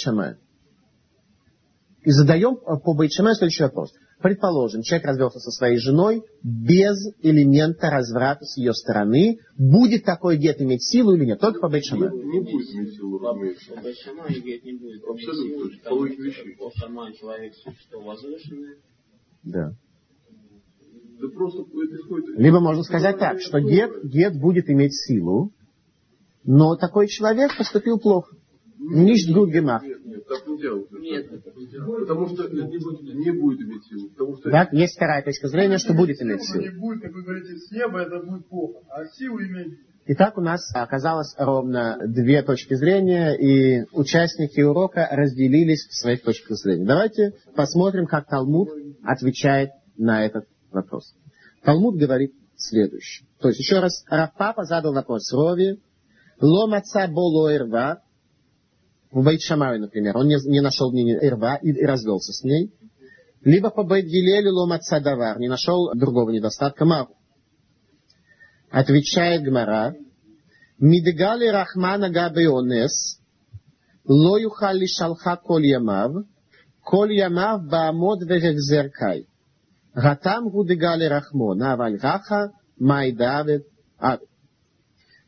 И задаем э, по Бейт следующий вопрос. Предположим, человек развелся со своей женой без элемента разврата с ее стороны. Будет такой гет иметь силу или нет? Только по Бейт Шамаю. Не будет иметь силу, разумеется. По Шама говорит, не будет. Абсолютно По логике что вещей. По человек существо возвышенное. Да. Да просто. Либо можно сказать так, что гет, гет будет иметь силу, но такой человек поступил плохо. Ниш гуд гемах. Нет, нет, так не делают. Нет, Потому что не будет иметь силу. Потому что Так, есть вторая точка зрения, что будет иметь Силу силу. не будет, как вы говорите, с неба это будет плохо. А силу иметь Итак, у нас оказалось ровно две точки зрения, и участники урока разделились в своих точках зрения. Давайте посмотрим, как Талмуд отвечает на этот вопрос. Талмуд говорит следующее. То есть, еще раз, Рафпапа задал вопрос Рове, Ломаца боло ирва, в Бейт Шамаю, например, он не, не нашел ней ирва и, и развелся с ней. Либо по Бейт Гилелю ломаца давар, не нашел другого недостатка Мару. Отвечает Гмара, Мидгали Рахмана Габеонес, Ло шалха коль ямав, коль ямав баамод вегехзеркай. Гатам гудегали Рахмона, аваль гаха, майдавет ад.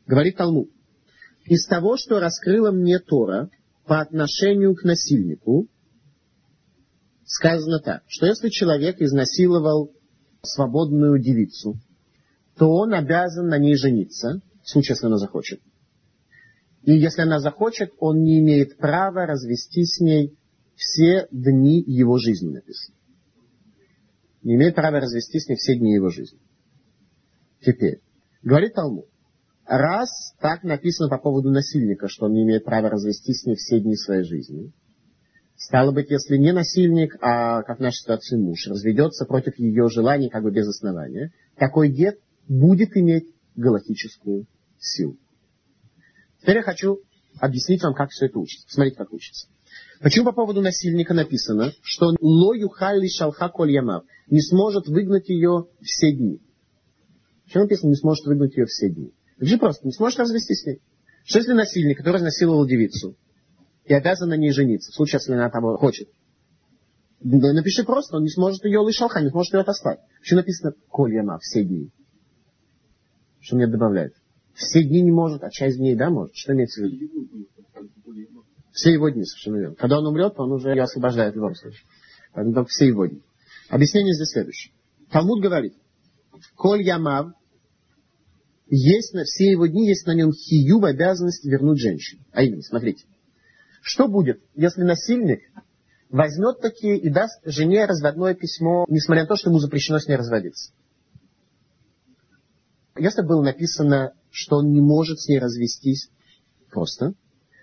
Говорит Талмуд. Из того, что раскрыла мне Тора по отношению к насильнику, сказано так, что если человек изнасиловал свободную девицу, то он обязан на ней жениться, в случае, если она захочет. И если она захочет, он не имеет права развестись с ней все дни его жизни, написано. Не имеет права развестись с ней все дни его жизни. Теперь, говорит Талмуд, раз так написано по поводу насильника, что он не имеет права развестись с ней все дни своей жизни, стало быть, если не насильник, а, как в нашей ситуации, муж, разведется против ее желаний как бы без основания, такой гет будет иметь галактическую силу. Теперь я хочу объяснить вам, как все это учится. Смотрите, как учится. Почему по поводу насильника написано, что ло юхалли шалха коль ямав не сможет выгнать ее все дни? Почему написано не сможет выгнать ее все дни? Это же просто, не сможет развестись с ней. Что если насильник, который изнасиловал девицу, и обязан на ней жениться, в случае, если она того хочет, да напиши просто, он не сможет ее лышалха, не сможет ее отослать. Почему написано коль ямав все дни? Что мне добавляет? Все дни не может, а часть дней, да, может? Что имеется в виду? Все его дни, совершенно верно. Когда он умрет, он уже ее освобождает в любом случае. Поэтому все его дни. Объяснение здесь следующее. Талмуд говорит, Коль Ямав, есть на все его дни, есть на нем хиюб, обязанность вернуть женщину. А именно, смотрите. Что будет, если насильник возьмет такие и даст жене разводное письмо, несмотря на то, что ему запрещено с ней разводиться? Если было написано, что он не может с ней развестись просто,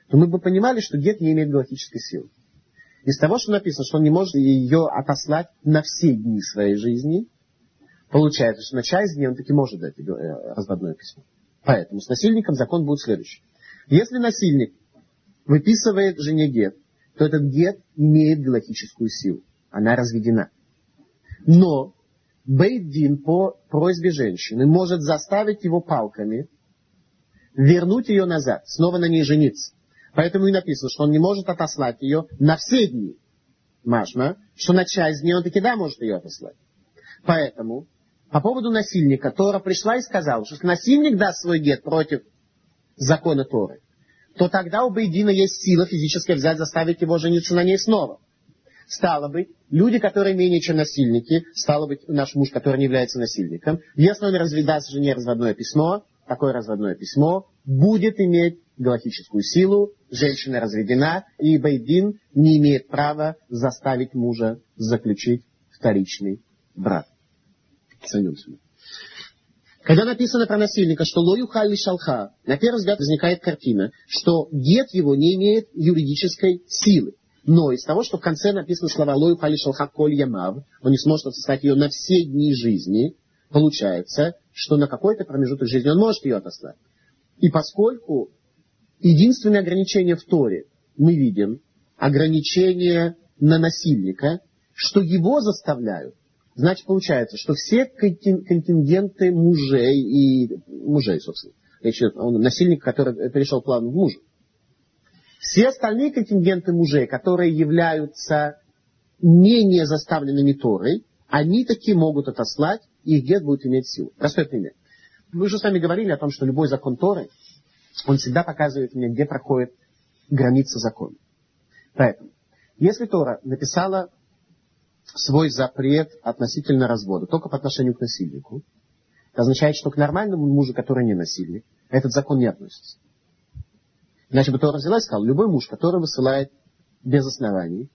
то мы бы понимали, что гет не имеет галактической силы. Из того, что написано, что он не может ее отослать на все дни своей жизни, получается, что на часть дней он таки может дать э, разводное письмо. Поэтому с насильником закон будет следующий. Если насильник выписывает жене гет, то этот гет имеет галактическую силу. Она разведена. Но Бейдин по просьбе женщины может заставить его палками вернуть ее назад, снова на ней жениться. Поэтому и написано, что он не может отослать ее на все дни. Машма, что на часть дней он таки да может ее отослать. Поэтому по поводу насильника Тора пришла и сказала, что если насильник даст свой гет против закона Торы, то тогда у Бейдина есть сила физическая взять, заставить его жениться на ней снова. Стало быть, люди, которые менее чем насильники, стало быть, наш муж, который не является насильником, если он разведаст жене разводное письмо, такое разводное письмо будет иметь галактическую силу, женщина разведена, и Бейдин не имеет права заставить мужа заключить вторичный брак. Сойдемся. Когда написано про насильника, что лою халли шалха, на первый взгляд возникает картина, что гет его не имеет юридической силы. Но из того, что в конце написано слова лою халли шалха коль ямав, он не сможет отослать ее на все дни жизни, получается, что на какой-то промежуток жизни он может ее отослать. И поскольку единственное ограничение в Торе мы видим, ограничение на насильника, что его заставляют Значит, получается, что все контингенты мужей и мужей, собственно, речь идет о насильнике, который перешел плавно в мужа. Все остальные контингенты мужей, которые являются менее заставленными Торой, они таки могут отослать, и их гет будет иметь силу. Простой пример. Мы уже с вами говорили о том, что любой закон Торы, он всегда показывает мне, где проходит граница закона. Поэтому, если Тора написала свой запрет относительно развода, только по отношению к насильнику. Это означает, что к нормальному мужу, который не насильник, этот закон не относится. Иначе бы Тора взяла и сказала, любой муж, который высылает без оснований,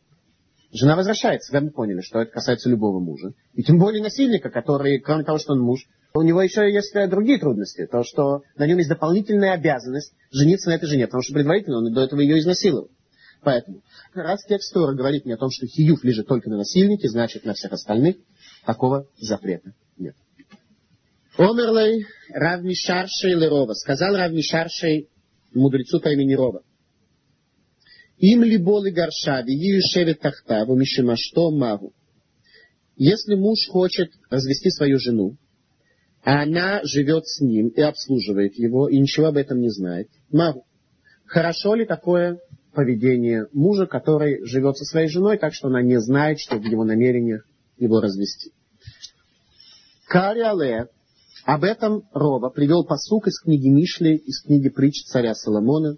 жена возвращается. Вы поняли, что это касается любого мужа. И тем более насильника, который, кроме того, что он муж, у него еще есть другие трудности. То, что на нем есть дополнительная обязанность жениться на этой жене, потому что предварительно он до этого ее изнасиловал. Поэтому, раз текст Тора говорит мне о том, что хиюф лежит только на насильнике, значит на всех остальных такого запрета нет. Омерлей Рав Мишаршей Лерова. Сказал Рав Мишаршей мудрецу по имени Рова. Им ли болы горшави, юшевит тахтаву, мишимашто магу. Если муж хочет развести свою жену, она живет с ним и обслуживает его, и ничего об этом не знает, магу. Хорошо ли такое поведение мужа, который живет со своей женой, так что она не знает, что в его намерениях его развести. Кариале, об этом Рова привел посук из книги Мишли, из книги притч царя Соломона.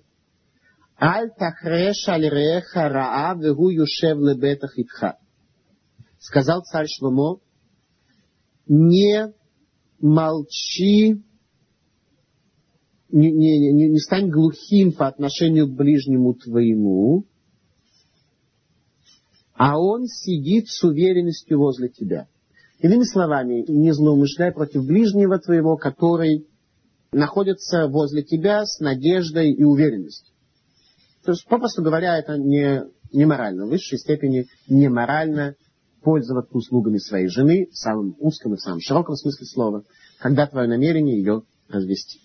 Сказал царь Шломо, не молчи не, не, не, не стань глухим по отношению к ближнему твоему, а он сидит с уверенностью возле тебя. Иными словами, не злоумышляй против ближнего твоего, который находится возле тебя с надеждой и уверенностью. То есть, попросту говоря, это не, не морально. В высшей степени не морально пользоваться услугами своей жены в самом узком и в самом широком смысле слова, когда твое намерение ее развести.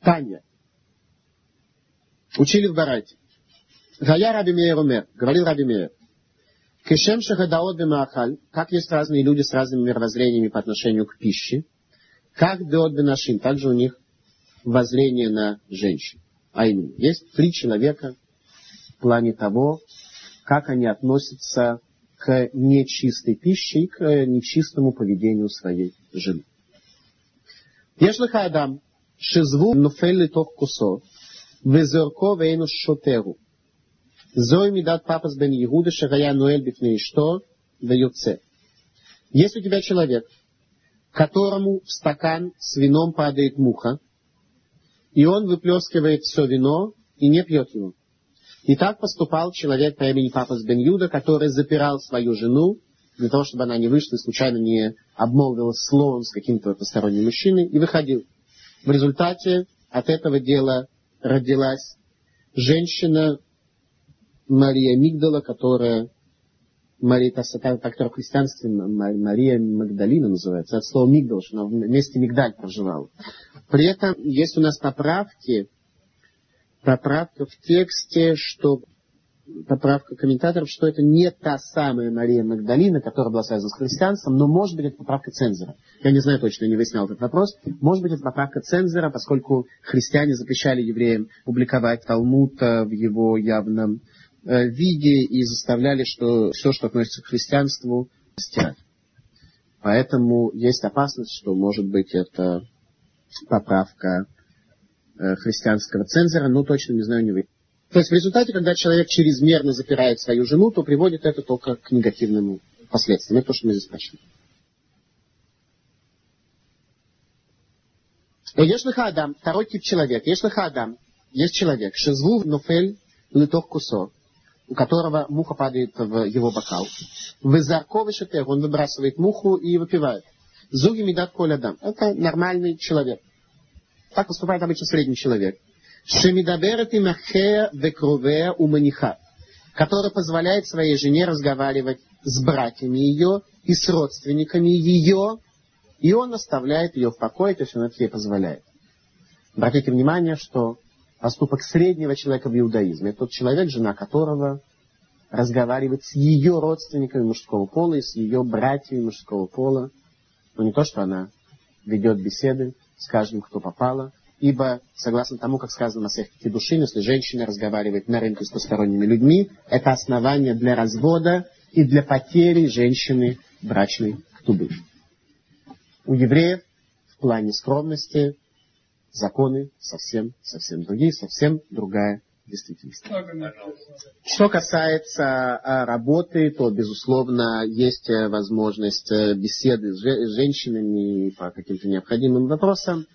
Таня. Учили в Барайте. Гая Раби Мейер умер. Говорил Раби Мейер. Кешем шахадаот бемахаль, как есть разные люди с разными мировоззрениями по отношению к пище, как деот бенашим, также у них воззрение на женщин. А именно, есть три человека в плане того, как они относятся к нечистой пище и к нечистому поведению своей жены. Ешлиха Адам, шизву нуфелли тох кусо, везерко вейну шотеру. Зой мидат папас бен Егуда шагая нуэль бифней что, веюце. Есть у тебя человек, которому в стакан с вином падает муха, и он выплескивает все вино и не пьет его, и так поступал человек по имени Папас бен Юда, который запирал свою жену для того, чтобы она не вышла и случайно не обмолвилась словом с каким-то посторонним мужчиной, и выходил. В результате от этого дела родилась женщина Мария Мигдала, которая Мария, которая в христианстве Мария Магдалина называется, от слова Мигдал, что она вместе Мигдаль проживала. При этом есть у нас поправки, поправка в тексте, что поправка комментаторов, что это не та самая Мария Магдалина, которая была связана с христианством, но может быть это поправка цензора. Я не знаю точно, не выяснял этот вопрос. Может быть это поправка цензора, поскольку христиане запрещали евреям публиковать Талмуд э, в его явном э, виде и заставляли что все, что относится к христианству, стирать. Поэтому есть опасность, что может быть это поправка христианского цензора, но точно не знаю, не вы. То есть в результате, когда человек чрезмерно запирает свою жену, то приводит это только к негативным последствиям. Это то, что мы здесь спрашиваем. Ешнаха Адам, второй тип человека. Ешнаха Адам, есть человек, шезву нофель литох кусо, у которого муха падает в его бокал. Вызарковый шатер, он выбрасывает муху и выпивает. Зуги медат колядам. Это нормальный человек. Так поступает обычно средний человек. Шемидаберет и махея векрувея уманиха, который позволяет своей жене разговаривать с братьями ее и с родственниками ее, и он оставляет ее в покое, то есть он это ей позволяет. Обратите внимание, что поступок среднего человека в иудаизме, это тот человек, жена которого разговаривает с ее родственниками мужского пола и с ее братьями мужского пола. Но не то, что она ведет беседы с каждым, кто попала, ибо, согласно тому, как сказано на всех души, если женщина разговаривает на рынке с посторонними людьми, это основание для развода и для потери женщины брачной ктубы. У евреев в плане скромности законы совсем, совсем другие, совсем другая действительность. Что касается а, работы, то, безусловно, есть э, возможность э, беседы с женщинами по каким-то необходимым вопросам.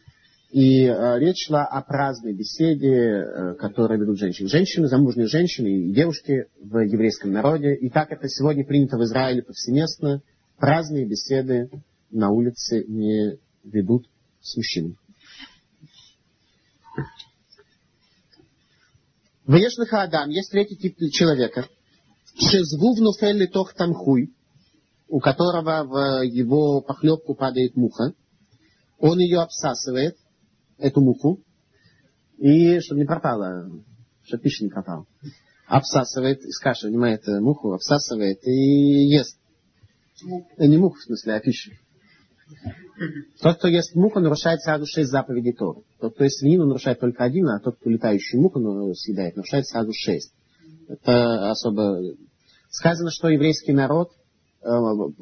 И э, речь шла о праздной беседе, э, которую ведут женщины. Женщины, замужние женщины и девушки в еврейском народе. И так это сегодня принято в Израиле повсеместно. Праздные беседы на улице не ведут с мужчинами. В Ешнаха Адам есть третий тип человека. Шезвув нуфелли тох тамхуй, у которого в его похлебку падает муха. Он ее обсасывает, эту муку, и чтобы не пропала, чтобы пища не пропала. Обсасывает, из каши вынимает муху, обсасывает и ест. Э, не муху, в смысле, а пищу. Тот, кто ест муху, нарушает сразу шесть заповедей Торы. Тот, кто ест свинину, нарушает только один, а тот, кто летающую муху ну, съедает, нарушает сразу шесть. Это особо... Сказано, что еврейский народ Э,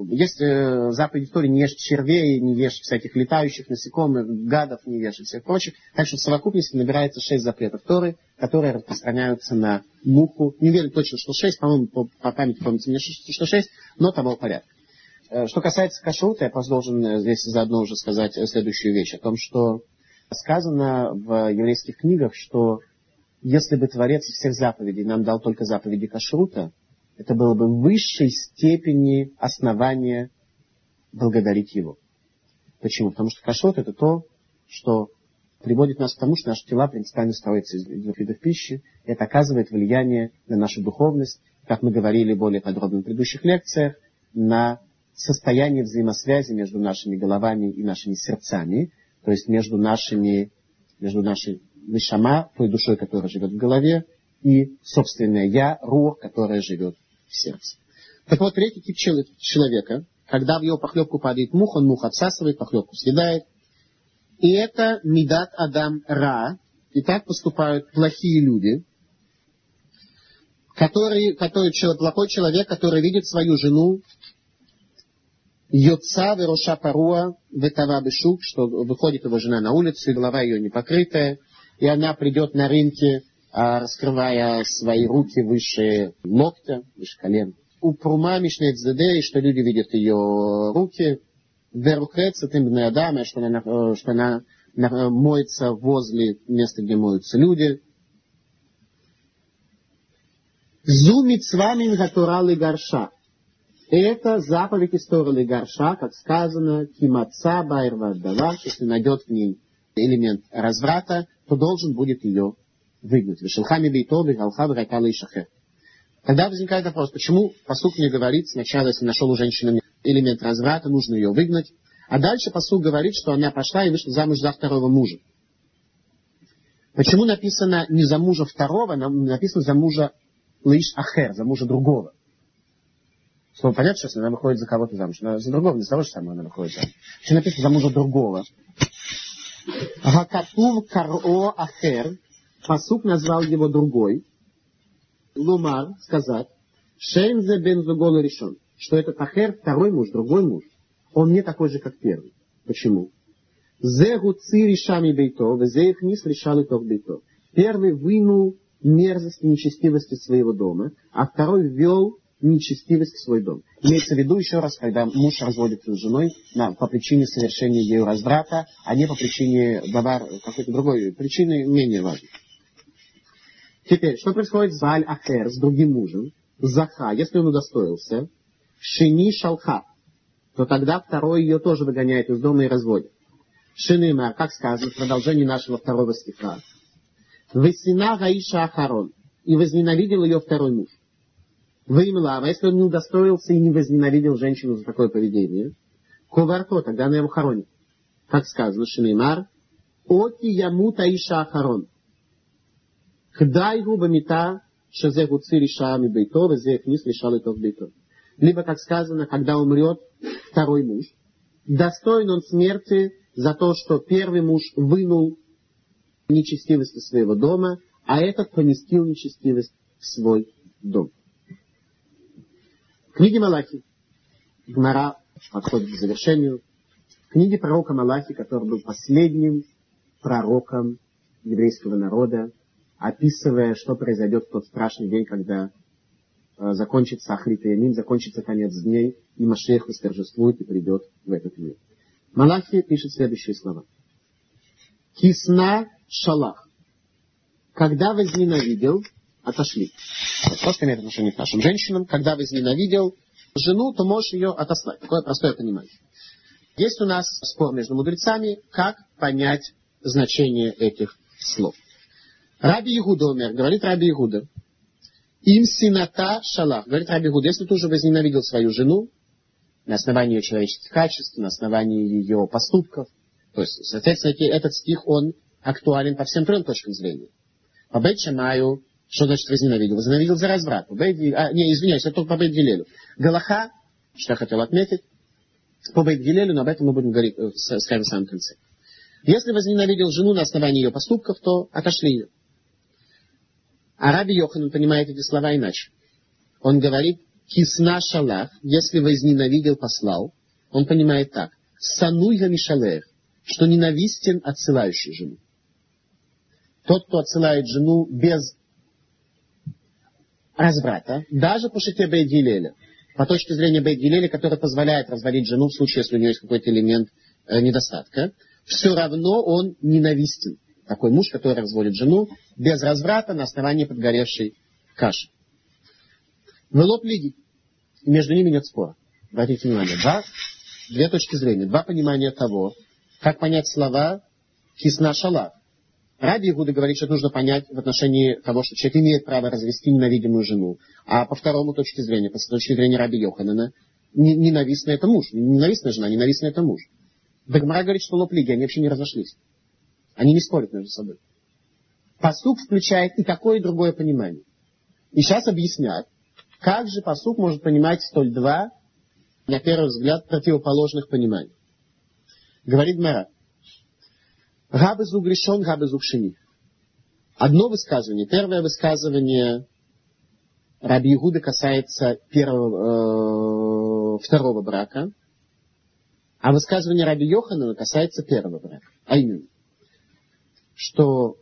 есть э, заповедь в Торе не ешь червей, не ешь всяких летающих насекомых, гадов не ешь и всех прочих. Так что в совокупности набирается шесть запретов Торы, которые распространяются на муху. Не уверен точно, что шесть, по-моему, по, по памяти помните мне, что шесть, но того порядка. Э, что касается кашрута, я просто должен здесь заодно уже сказать следующую вещь. О том, что сказано в еврейских книгах, что если бы Творец всех заповедей нам дал только заповеди кашрута, это было бы в высшей степени основание благодарить Его. Почему? Потому что кашрут это то, что приводит нас к тому, что наши тела принципиально строятся из двух видов пищи. И это оказывает влияние на нашу духовность, как мы говорили более подробно в предыдущих лекциях, на состояние взаимосвязи между нашими головами и нашими сердцами, то есть между нашими, между нашей нишама, той душой, которая живет в голове, и собственное я, рух, которая живет в сердце. Так вот, третий тип человека, когда в его похлебку падает мух, он мух отсасывает, похлебку съедает. И это Мидат Адам Ра. И так поступают плохие люди, который, который, плохой человек, который видит свою жену Йоца Вероша Паруа Ветава Бешук, что выходит его жена на улицу, голова ее не покрытая, и она придет на рынке а, раскрывая свои руки выше локтя, выше колен. У прума мишнет и что люди видят ее руки. Верухец, это Адама, что она, э, что она э, моется возле места, где моются люди. Зумит с вами горша. Это заповедь истории горша, как сказано, кимаца байрва давар, если найдет в ней элемент разврата, то должен будет ее выгнать. Вишелхами бейтоби, галхаба, райкала и шахер. Тогда возникает вопрос, почему посук не говорит, сначала, если нашел у женщины элемент разврата, нужно ее выгнать, а дальше посук говорит, что она пошла и вышла замуж за второго мужа. Почему написано не за мужа второго, написано за мужа лишь ахер, за мужа другого. Слово понятно, что она выходит за кого-то замуж, она за другого, не за того же самого она выходит замуж. Что написано за мужа другого. Гакатув каро ахер, посук назвал его другой. Лумар, сказать, шейнзе бен зугола решен, что этот ахер, второй муж, другой муж, он не такой же, как первый. Почему? Зегу цири шами бейто, везе их нис решали ток бейто. Первый вынул мерзость и нечестивости своего дома, а второй ввел нечестивость в свой дом. Имеется в виду еще раз, когда муж разводится с женой на, по причине совершения ее разврата, а не по причине давар, какой-то другой причины, менее важной. Теперь, что происходит с Валь Ахер, с другим мужем? Заха, если он удостоился, Шини Шалха, то тогда второй ее тоже выгоняет из дома и разводит. Шинеймар, как сказано в продолжении нашего второго стиха. Весина Гаиша Ахарон. И возненавидел ее второй муж. Вымлава, если он не удостоился и не возненавидел женщину за такое поведение, коварто, тогда она его хоронит. Как сказано, Шинеймар, Оти яму таиша ахарон. Кдай губа мита, шазе гуци решами бейто, везе книс решал то бейто. Либо, как сказано, когда умрет второй муж, достоин он смерти за то, что первый муж вынул нечестивость из своего дома, а этот поместил нечестивость в свой дом. Книги Малахи. Гмара подходит к завершению. Книги пророка Малахи, который был последним пророком еврейского народа, описывая, что произойдет в тот страшный день, когда э, закончится Ахрит Ямин, закончится конец дней, и Машех восторжествует и придет в этот мир. Малахи пишет следующие слова. Кисна шалах. Когда возненавидел, отошли. То, что имеет отношение к нашим женщинам. Когда возненавидел жену, то можешь ее отослать. Такое простое понимание. Есть у нас спор между мудрецами, как понять значение этих слов. Раби Игуда умер, говорит Раби Игуда. Им сината шалах. Говорит Раби Игуда, если ты уже возненавидел свою жену, на основании ее человеческих качеств, на основании ее поступков, то есть, соответственно, этот стих, он актуален по всем трем точкам зрения. По Шамаю что значит возненавидел? Возненавидел за разврат. Бейт, а, не, извиняюсь, это только по Бейт Гилелю. Галаха, что я хотел отметить, по Бейт Гилелю, но об этом мы будем говорить, э, скажем, в самом конце. Если возненавидел жену на основании ее поступков, то отошли ее. А Раби Йоханан понимает эти слова иначе. Он говорит, кисна шалах, если возненавидел, послал, он понимает так. Сануй мишалех, что ненавистен отсылающий жену. Тот, кто отсылает жену без разврата, даже по шите Бейт по точке зрения Бейт который позволяет развалить жену в случае, если у нее есть какой-то элемент э, недостатка, все равно он ненавистен. Такой муж, который разводит жену без разврата на основании подгоревшей каши. В лоб лиги. Между ними нет спора. Обратите внимание, два, две точки зрения, два понимания того, как понять слова кисна шалах. Раби Игуда говорит, что нужно понять в отношении того, что человек имеет право развести ненавидимую жену. А по второму точке зрения, по точке зрения Раби Йоханана, ненавистная это муж. Ненавистная жена, ненавистная это муж. Дагмара говорит, что лоплиги, они вообще не разошлись. Они не спорят между собой. Посук включает и такое, и другое понимание. И сейчас объяснят, как же посук может понимать столь два, на первый взгляд, противоположных пониманий. Говорит Мара, Рабы зуг решен, рабы зуг шини. Одно высказывание, первое высказывание Раби Игуда касается первого, э, второго брака, а высказывание Раби Йоханана касается первого брака. А именно, что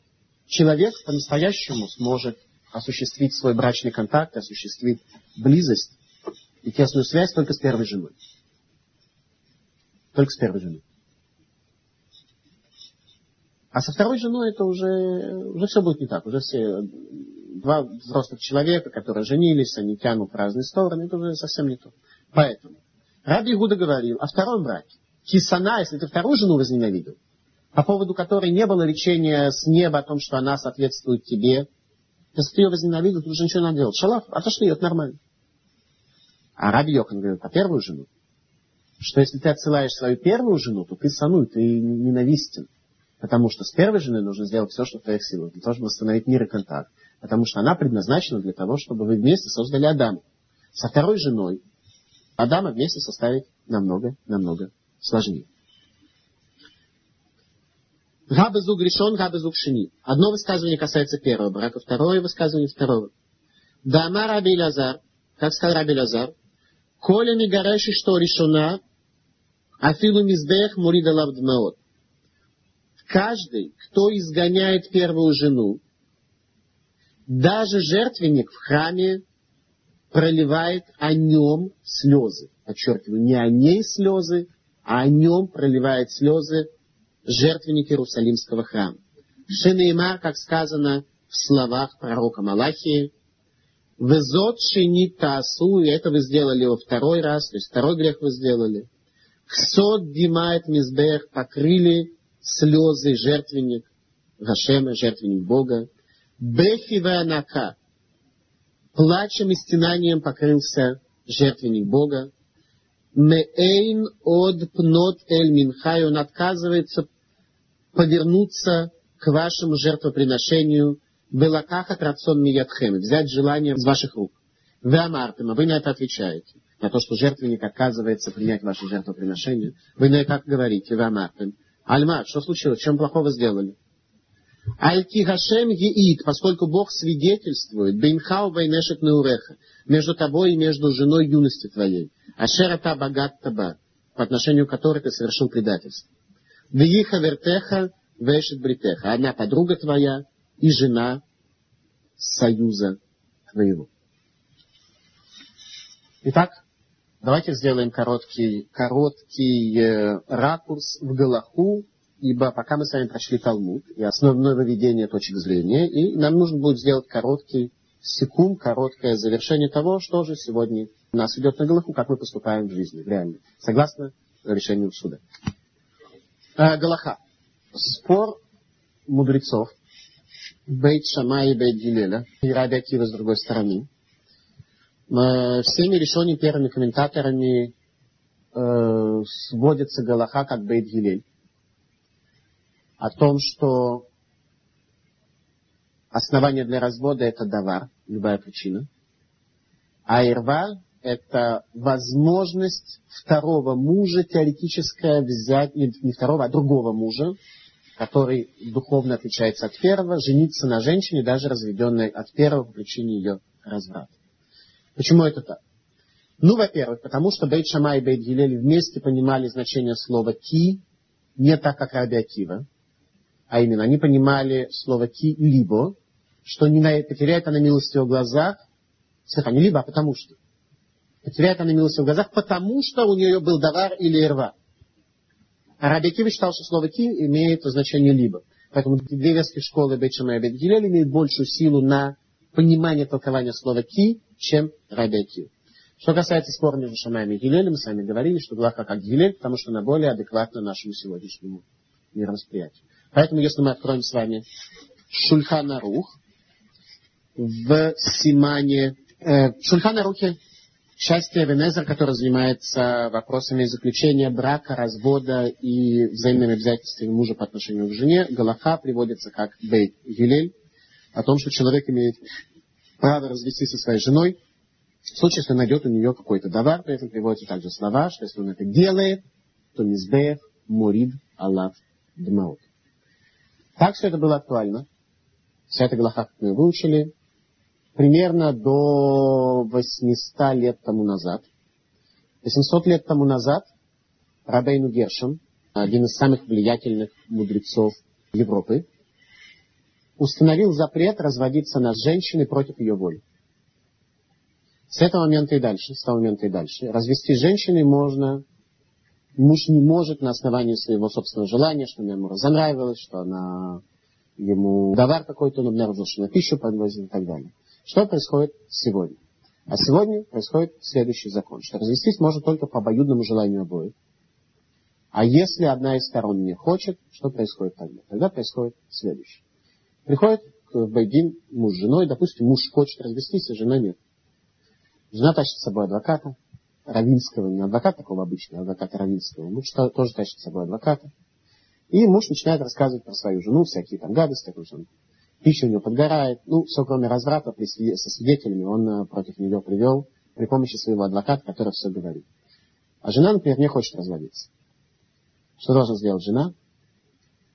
человек по-настоящему сможет осуществить свой брачный контакт, осуществить близость и тесную связь только с первой женой. Только с первой женой. А со второй женой это уже, уже все будет не так. Уже все два взрослых человека, которые женились, они тянут в разные стороны, это уже совсем не то. Поэтому Раби Игуда говорил о втором браке. Кисана, если ты вторую жену возненавидел, по поводу которой не было речения с неба о том, что она соответствует тебе, если ты ее возненавидел, то уже ничего не надо делать. Шалах, отошли, это нормально. А Раби Йохан говорит про первую жену, что если ты отсылаешь свою первую жену, то ты сануй, ты ненавистен. Потому что с первой женой нужно сделать все, что в твоих силах, для того, чтобы восстановить мир и контакт. Потому что она предназначена для того, чтобы вы вместе создали Адама. Со второй женой Адама вместе составить намного, намного сложнее. Габезуг решен, габезуг шини. Одно высказывание касается первого брака, второе высказывание второго. Дама Раби Лазар, как сказал Раби Лазар, Коля Мигареши, что решена, Афилу Миздех Мурида Лавдмаот. Каждый, кто изгоняет первую жену, даже жертвенник в храме проливает о нем слезы. Подчеркиваю, не о ней слезы, а о нем проливает слезы жертвенник Иерусалимского храма. Шенеймар, как сказано в словах пророка Малахии, «Везот шинит таасу», и это вы сделали во второй раз, то есть второй грех вы сделали. «Ксот димает мизбех», покрыли слезы жертвенник Гашема, жертвенник Бога. «Бехи ванака», плачем и стенанием покрылся жертвенник Бога. Меэйн от пнот эль минхай, он отказывается повернуться к вашему жертвоприношению, белакаха трацон миядхем, взять желание из ваших рук. Вы амартем, а вы на это отвечаете. На то, что жертвенник отказывается принять ваше жертвоприношение. Вы на это говорите, вы амартем. Альма, что случилось? Чем плохого сделали? Альки Гашем Еид, поскольку Бог свидетельствует, Бейнхау Байнешек Неуреха, между тобой и между женой юности твоей. Ашера та богат таба, по отношению к которой ты совершил предательство. Вииха вертеха вешет бритеха. Одна подруга твоя и жена союза твоего. Итак, давайте сделаем короткий, короткий э, ракурс в Галаху, ибо пока мы с вами прошли Талмуд и основное выведение точек зрения, и нам нужно будет сделать короткий секунд, короткое завершение того, что же сегодня нас идет на Галаху, как мы поступаем в жизни, реально, согласно решению суда. Э, Галаха. Спор мудрецов Бейт Шама и Бейт Гилеля и Раби Акива с другой стороны. Э, всеми решениями первыми комментаторами э, сводится Галаха как Бейт. О том, что основание для развода это давар, любая причина. А ирва это возможность второго мужа теоретическая взять, не, не второго, а другого мужа, который духовно отличается от первого, жениться на женщине, даже разведенной от первого по причине ее разврата. Почему это так? Ну, во-первых, потому что Бейт Шама и Бейт Гилель вместе понимали значение слова «ки», не так, как Раби Акива, а именно они понимали слово «ки» либо, что не потеряет она милость в его глазах, слегка, не либо, а потому что потеряет она милость в глазах, потому что у нее был давар или ирва. А Раби Киви считал, что слово ки имеет значение либо. Поэтому две веские школы Бейчама и Бейт имеют большую силу на понимание толкования слова ки, чем Киви. Что касается спора между Шамаем и Гилелем, мы с вами говорили, что Глаха как Гилель, потому что она более адекватна нашему сегодняшнему мировосприятию. Поэтому, если мы откроем с вами Шульхана Рух в Симане, э, Шульхана Рухе Счастье Венезер, который занимается вопросами заключения брака, развода и взаимными обязательствами мужа по отношению к жене, Галаха приводится как Бейт Гилель, о том, что человек имеет право развестись со своей женой, в случае, если найдет у нее какой-то давар, при этом приводятся также слова, что если он это делает, то мизбех мурид аллах дмаут. Так все это было актуально. Вся эта галаха, как мы выучили, примерно до 800 лет тому назад. 800 лет тому назад Рабейну Гершем, один из самых влиятельных мудрецов Европы, установил запрет разводиться на женщины против ее воли. С этого момента и дальше, с того момента и дальше, развести женщины можно, муж не может на основании своего собственного желания, что она ему разонравилась, что она ему товар какой-то, он обнаружил, что на пищу подвозит и так далее. Что происходит сегодня? А сегодня происходит следующий закон, что развестись можно только по обоюдному желанию обоих. А если одна из сторон не хочет, что происходит тогда? Тогда происходит следующее. Приходит к Байдин муж с женой, допустим, муж хочет развестись, а жена нет. Жена тащит с собой адвоката, равинского, не адвоката такого обычного, а адвоката равинского. Муж тоже тащит с собой адвоката. И муж начинает рассказывать про свою жену, всякие там гадости, такой, что он пища у него подгорает, ну, все кроме разврата при, со свидетелями он э, против нее привел при помощи своего адвоката, который все говорит. А жена, например, не хочет разводиться. Что должна сделать жена?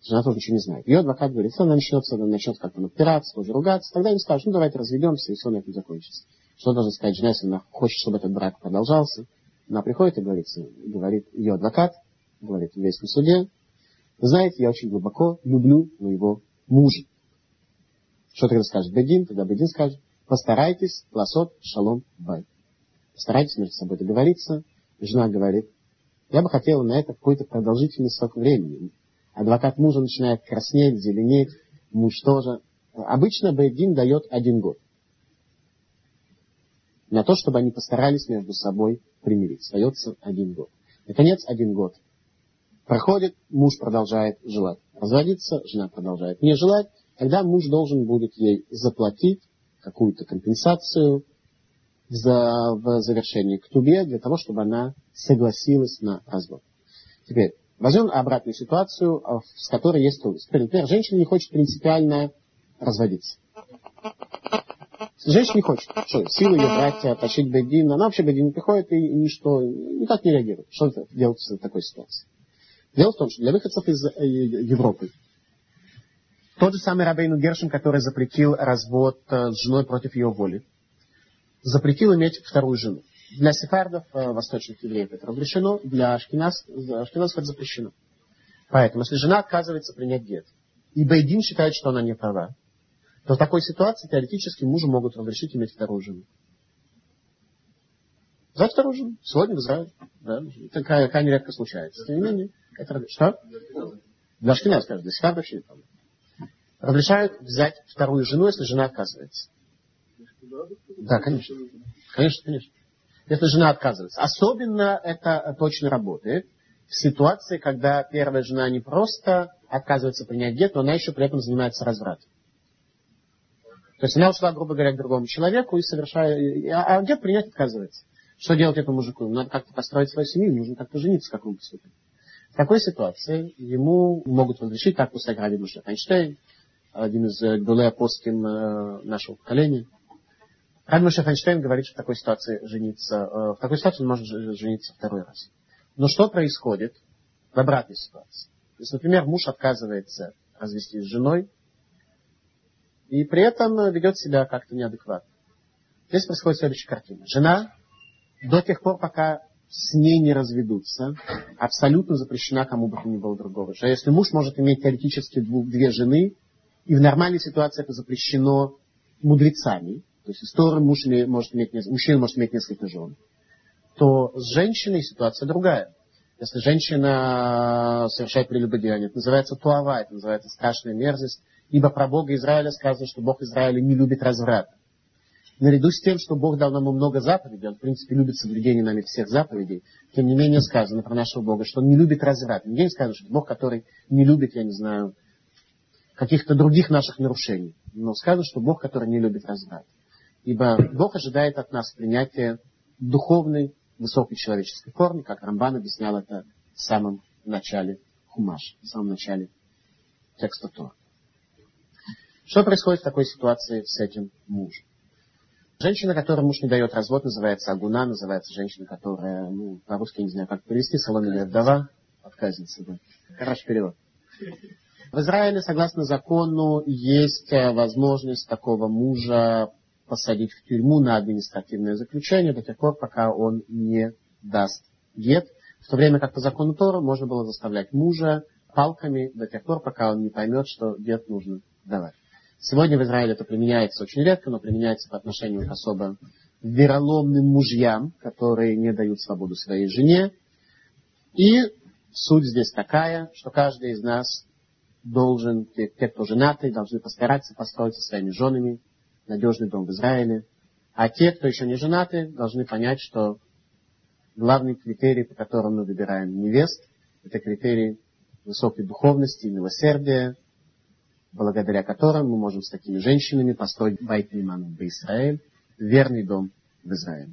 Жена тоже ничего не знает. Ее адвокат говорит, если она начнется, она начнет как-то напираться, тоже ругаться, тогда им скажут, ну давайте разведемся, и все на этом закончится. Что должна сказать жена, если она хочет, чтобы этот брак продолжался? Она приходит и говорит, говорит ее адвокат, говорит в еврейском суде, знаете, я очень глубоко люблю моего мужа. Что тогда скажет Бедин? Тогда Бедин скажет, постарайтесь, ласот, шалом, бай. Постарайтесь между собой договориться. Жена говорит, я бы хотела на это какой-то продолжительный срок времени. Адвокат мужа начинает краснеть, зеленеть, муж тоже. Обычно Бейдин дает один год. На то, чтобы они постарались между собой примириться. Остается один год. Наконец, один год. Проходит, муж продолжает желать. Разводиться, жена продолжает не желать. Тогда муж должен будет ей заплатить какую-то компенсацию за, в завершении к тубе, для того, чтобы она согласилась на развод. Теперь, возьмем обратную ситуацию, а, с которой есть трудность. Например, женщина не хочет принципиально разводиться. Женщина не хочет. Что, силы ее брать, тащить Бедин. Она вообще Бедин не приходит и ничто, никак не реагирует. Что делать в такой ситуации? Дело в том, что для выходцев из э, Европы тот же самый Рабейну Гершин, который запретил развод э, с женой против ее воли, запретил иметь вторую жену. Для сефардов, э, восточных евреев, это разрешено, для ашкеназ, ашкеназов это запрещено. Поэтому, если жена отказывается принять гет, и Бейдин считает, что она не права, то в такой ситуации теоретически мужу могут разрешить иметь вторую жену. За вторую жену. Сегодня в Израиле. Да, это крайне редко случается. Тем не менее, это... Что? Для ашкеназ, скажем, для сефардов вообще не проблема. Разрешают взять вторую жену, если жена отказывается. Да, конечно. Конечно, конечно. Если жена отказывается. Особенно это точно работает в ситуации, когда первая жена не просто отказывается принять но она еще при этом занимается развратом. То есть она ушла, грубо говоря, к другому человеку и совершает... А, а принять отказывается. Что делать этому мужику? Надо как-то построить свою семью, нужно как-то жениться, как он поступит. В такой ситуации ему могут разрешить, так пускай Раби Муше Эйнштейн, один из Гдулей апостим э, нашего поколения, Раби Моше Файнштейн говорит, что в такой ситуации жениться, э, в такой ситуации он может жениться второй раз. Но что происходит в обратной ситуации? То есть, например, муж отказывается развестись с женой, и при этом ведет себя как-то неадекватно. Здесь происходит следующая картина. Жена до тех пор, пока с ней не разведутся, абсолютно запрещена кому бы то ни было другого. Что если муж может иметь теоретически двух, две жены, и в нормальной ситуации это запрещено мудрецами, то есть история муж может иметь, мужчина может иметь несколько жен, то с женщиной ситуация другая. Если женщина совершает прелюбодеяние, это называется туава, это называется страшная мерзость, ибо про Бога Израиля сказано, что Бог Израиля не любит разврат. Наряду с тем, что Бог дал нам много заповедей, Он, в принципе, любит соблюдение нами всех заповедей, тем не менее сказано про нашего Бога, что Он не любит разврат. Нигде не сказано, что Бог, который не любит, я не знаю, каких-то других наших нарушений. Но сказано, что Бог, который не любит разврат. Ибо Бог ожидает от нас принятия духовной, высокой человеческой формы, как Рамбан объяснял это в самом начале Хумаш, в самом начале текста Тора. Что происходит в такой ситуации с этим мужем? Женщина, которой муж не дает развод, называется агуна, называется женщина, которая, ну, по-русски не знаю, как перевести, соломенная вдова, отказница, да. Хороший перевод. В Израиле, согласно закону, есть э, возможность такого мужа посадить в тюрьму на административное заключение до тех пор, пока он не даст гет. В то время как по закону Тора можно было заставлять мужа палками до тех пор, пока он не поймет, что гет нужно давать. Сегодня в Израиле это применяется очень редко, но применяется по отношению к особо вероломным мужьям, которые не дают свободу своей жене. И суть здесь такая, что каждый из нас должен, те, кто женаты, должны постараться построить со своими женами надежный дом в Израиле. А те, кто еще не женаты, должны понять, что главный критерий, по которому мы выбираем невест, это критерий высокой духовности и милосердия, благодаря которым мы можем с такими женщинами построить байт в Израиль, верный дом в Израиле.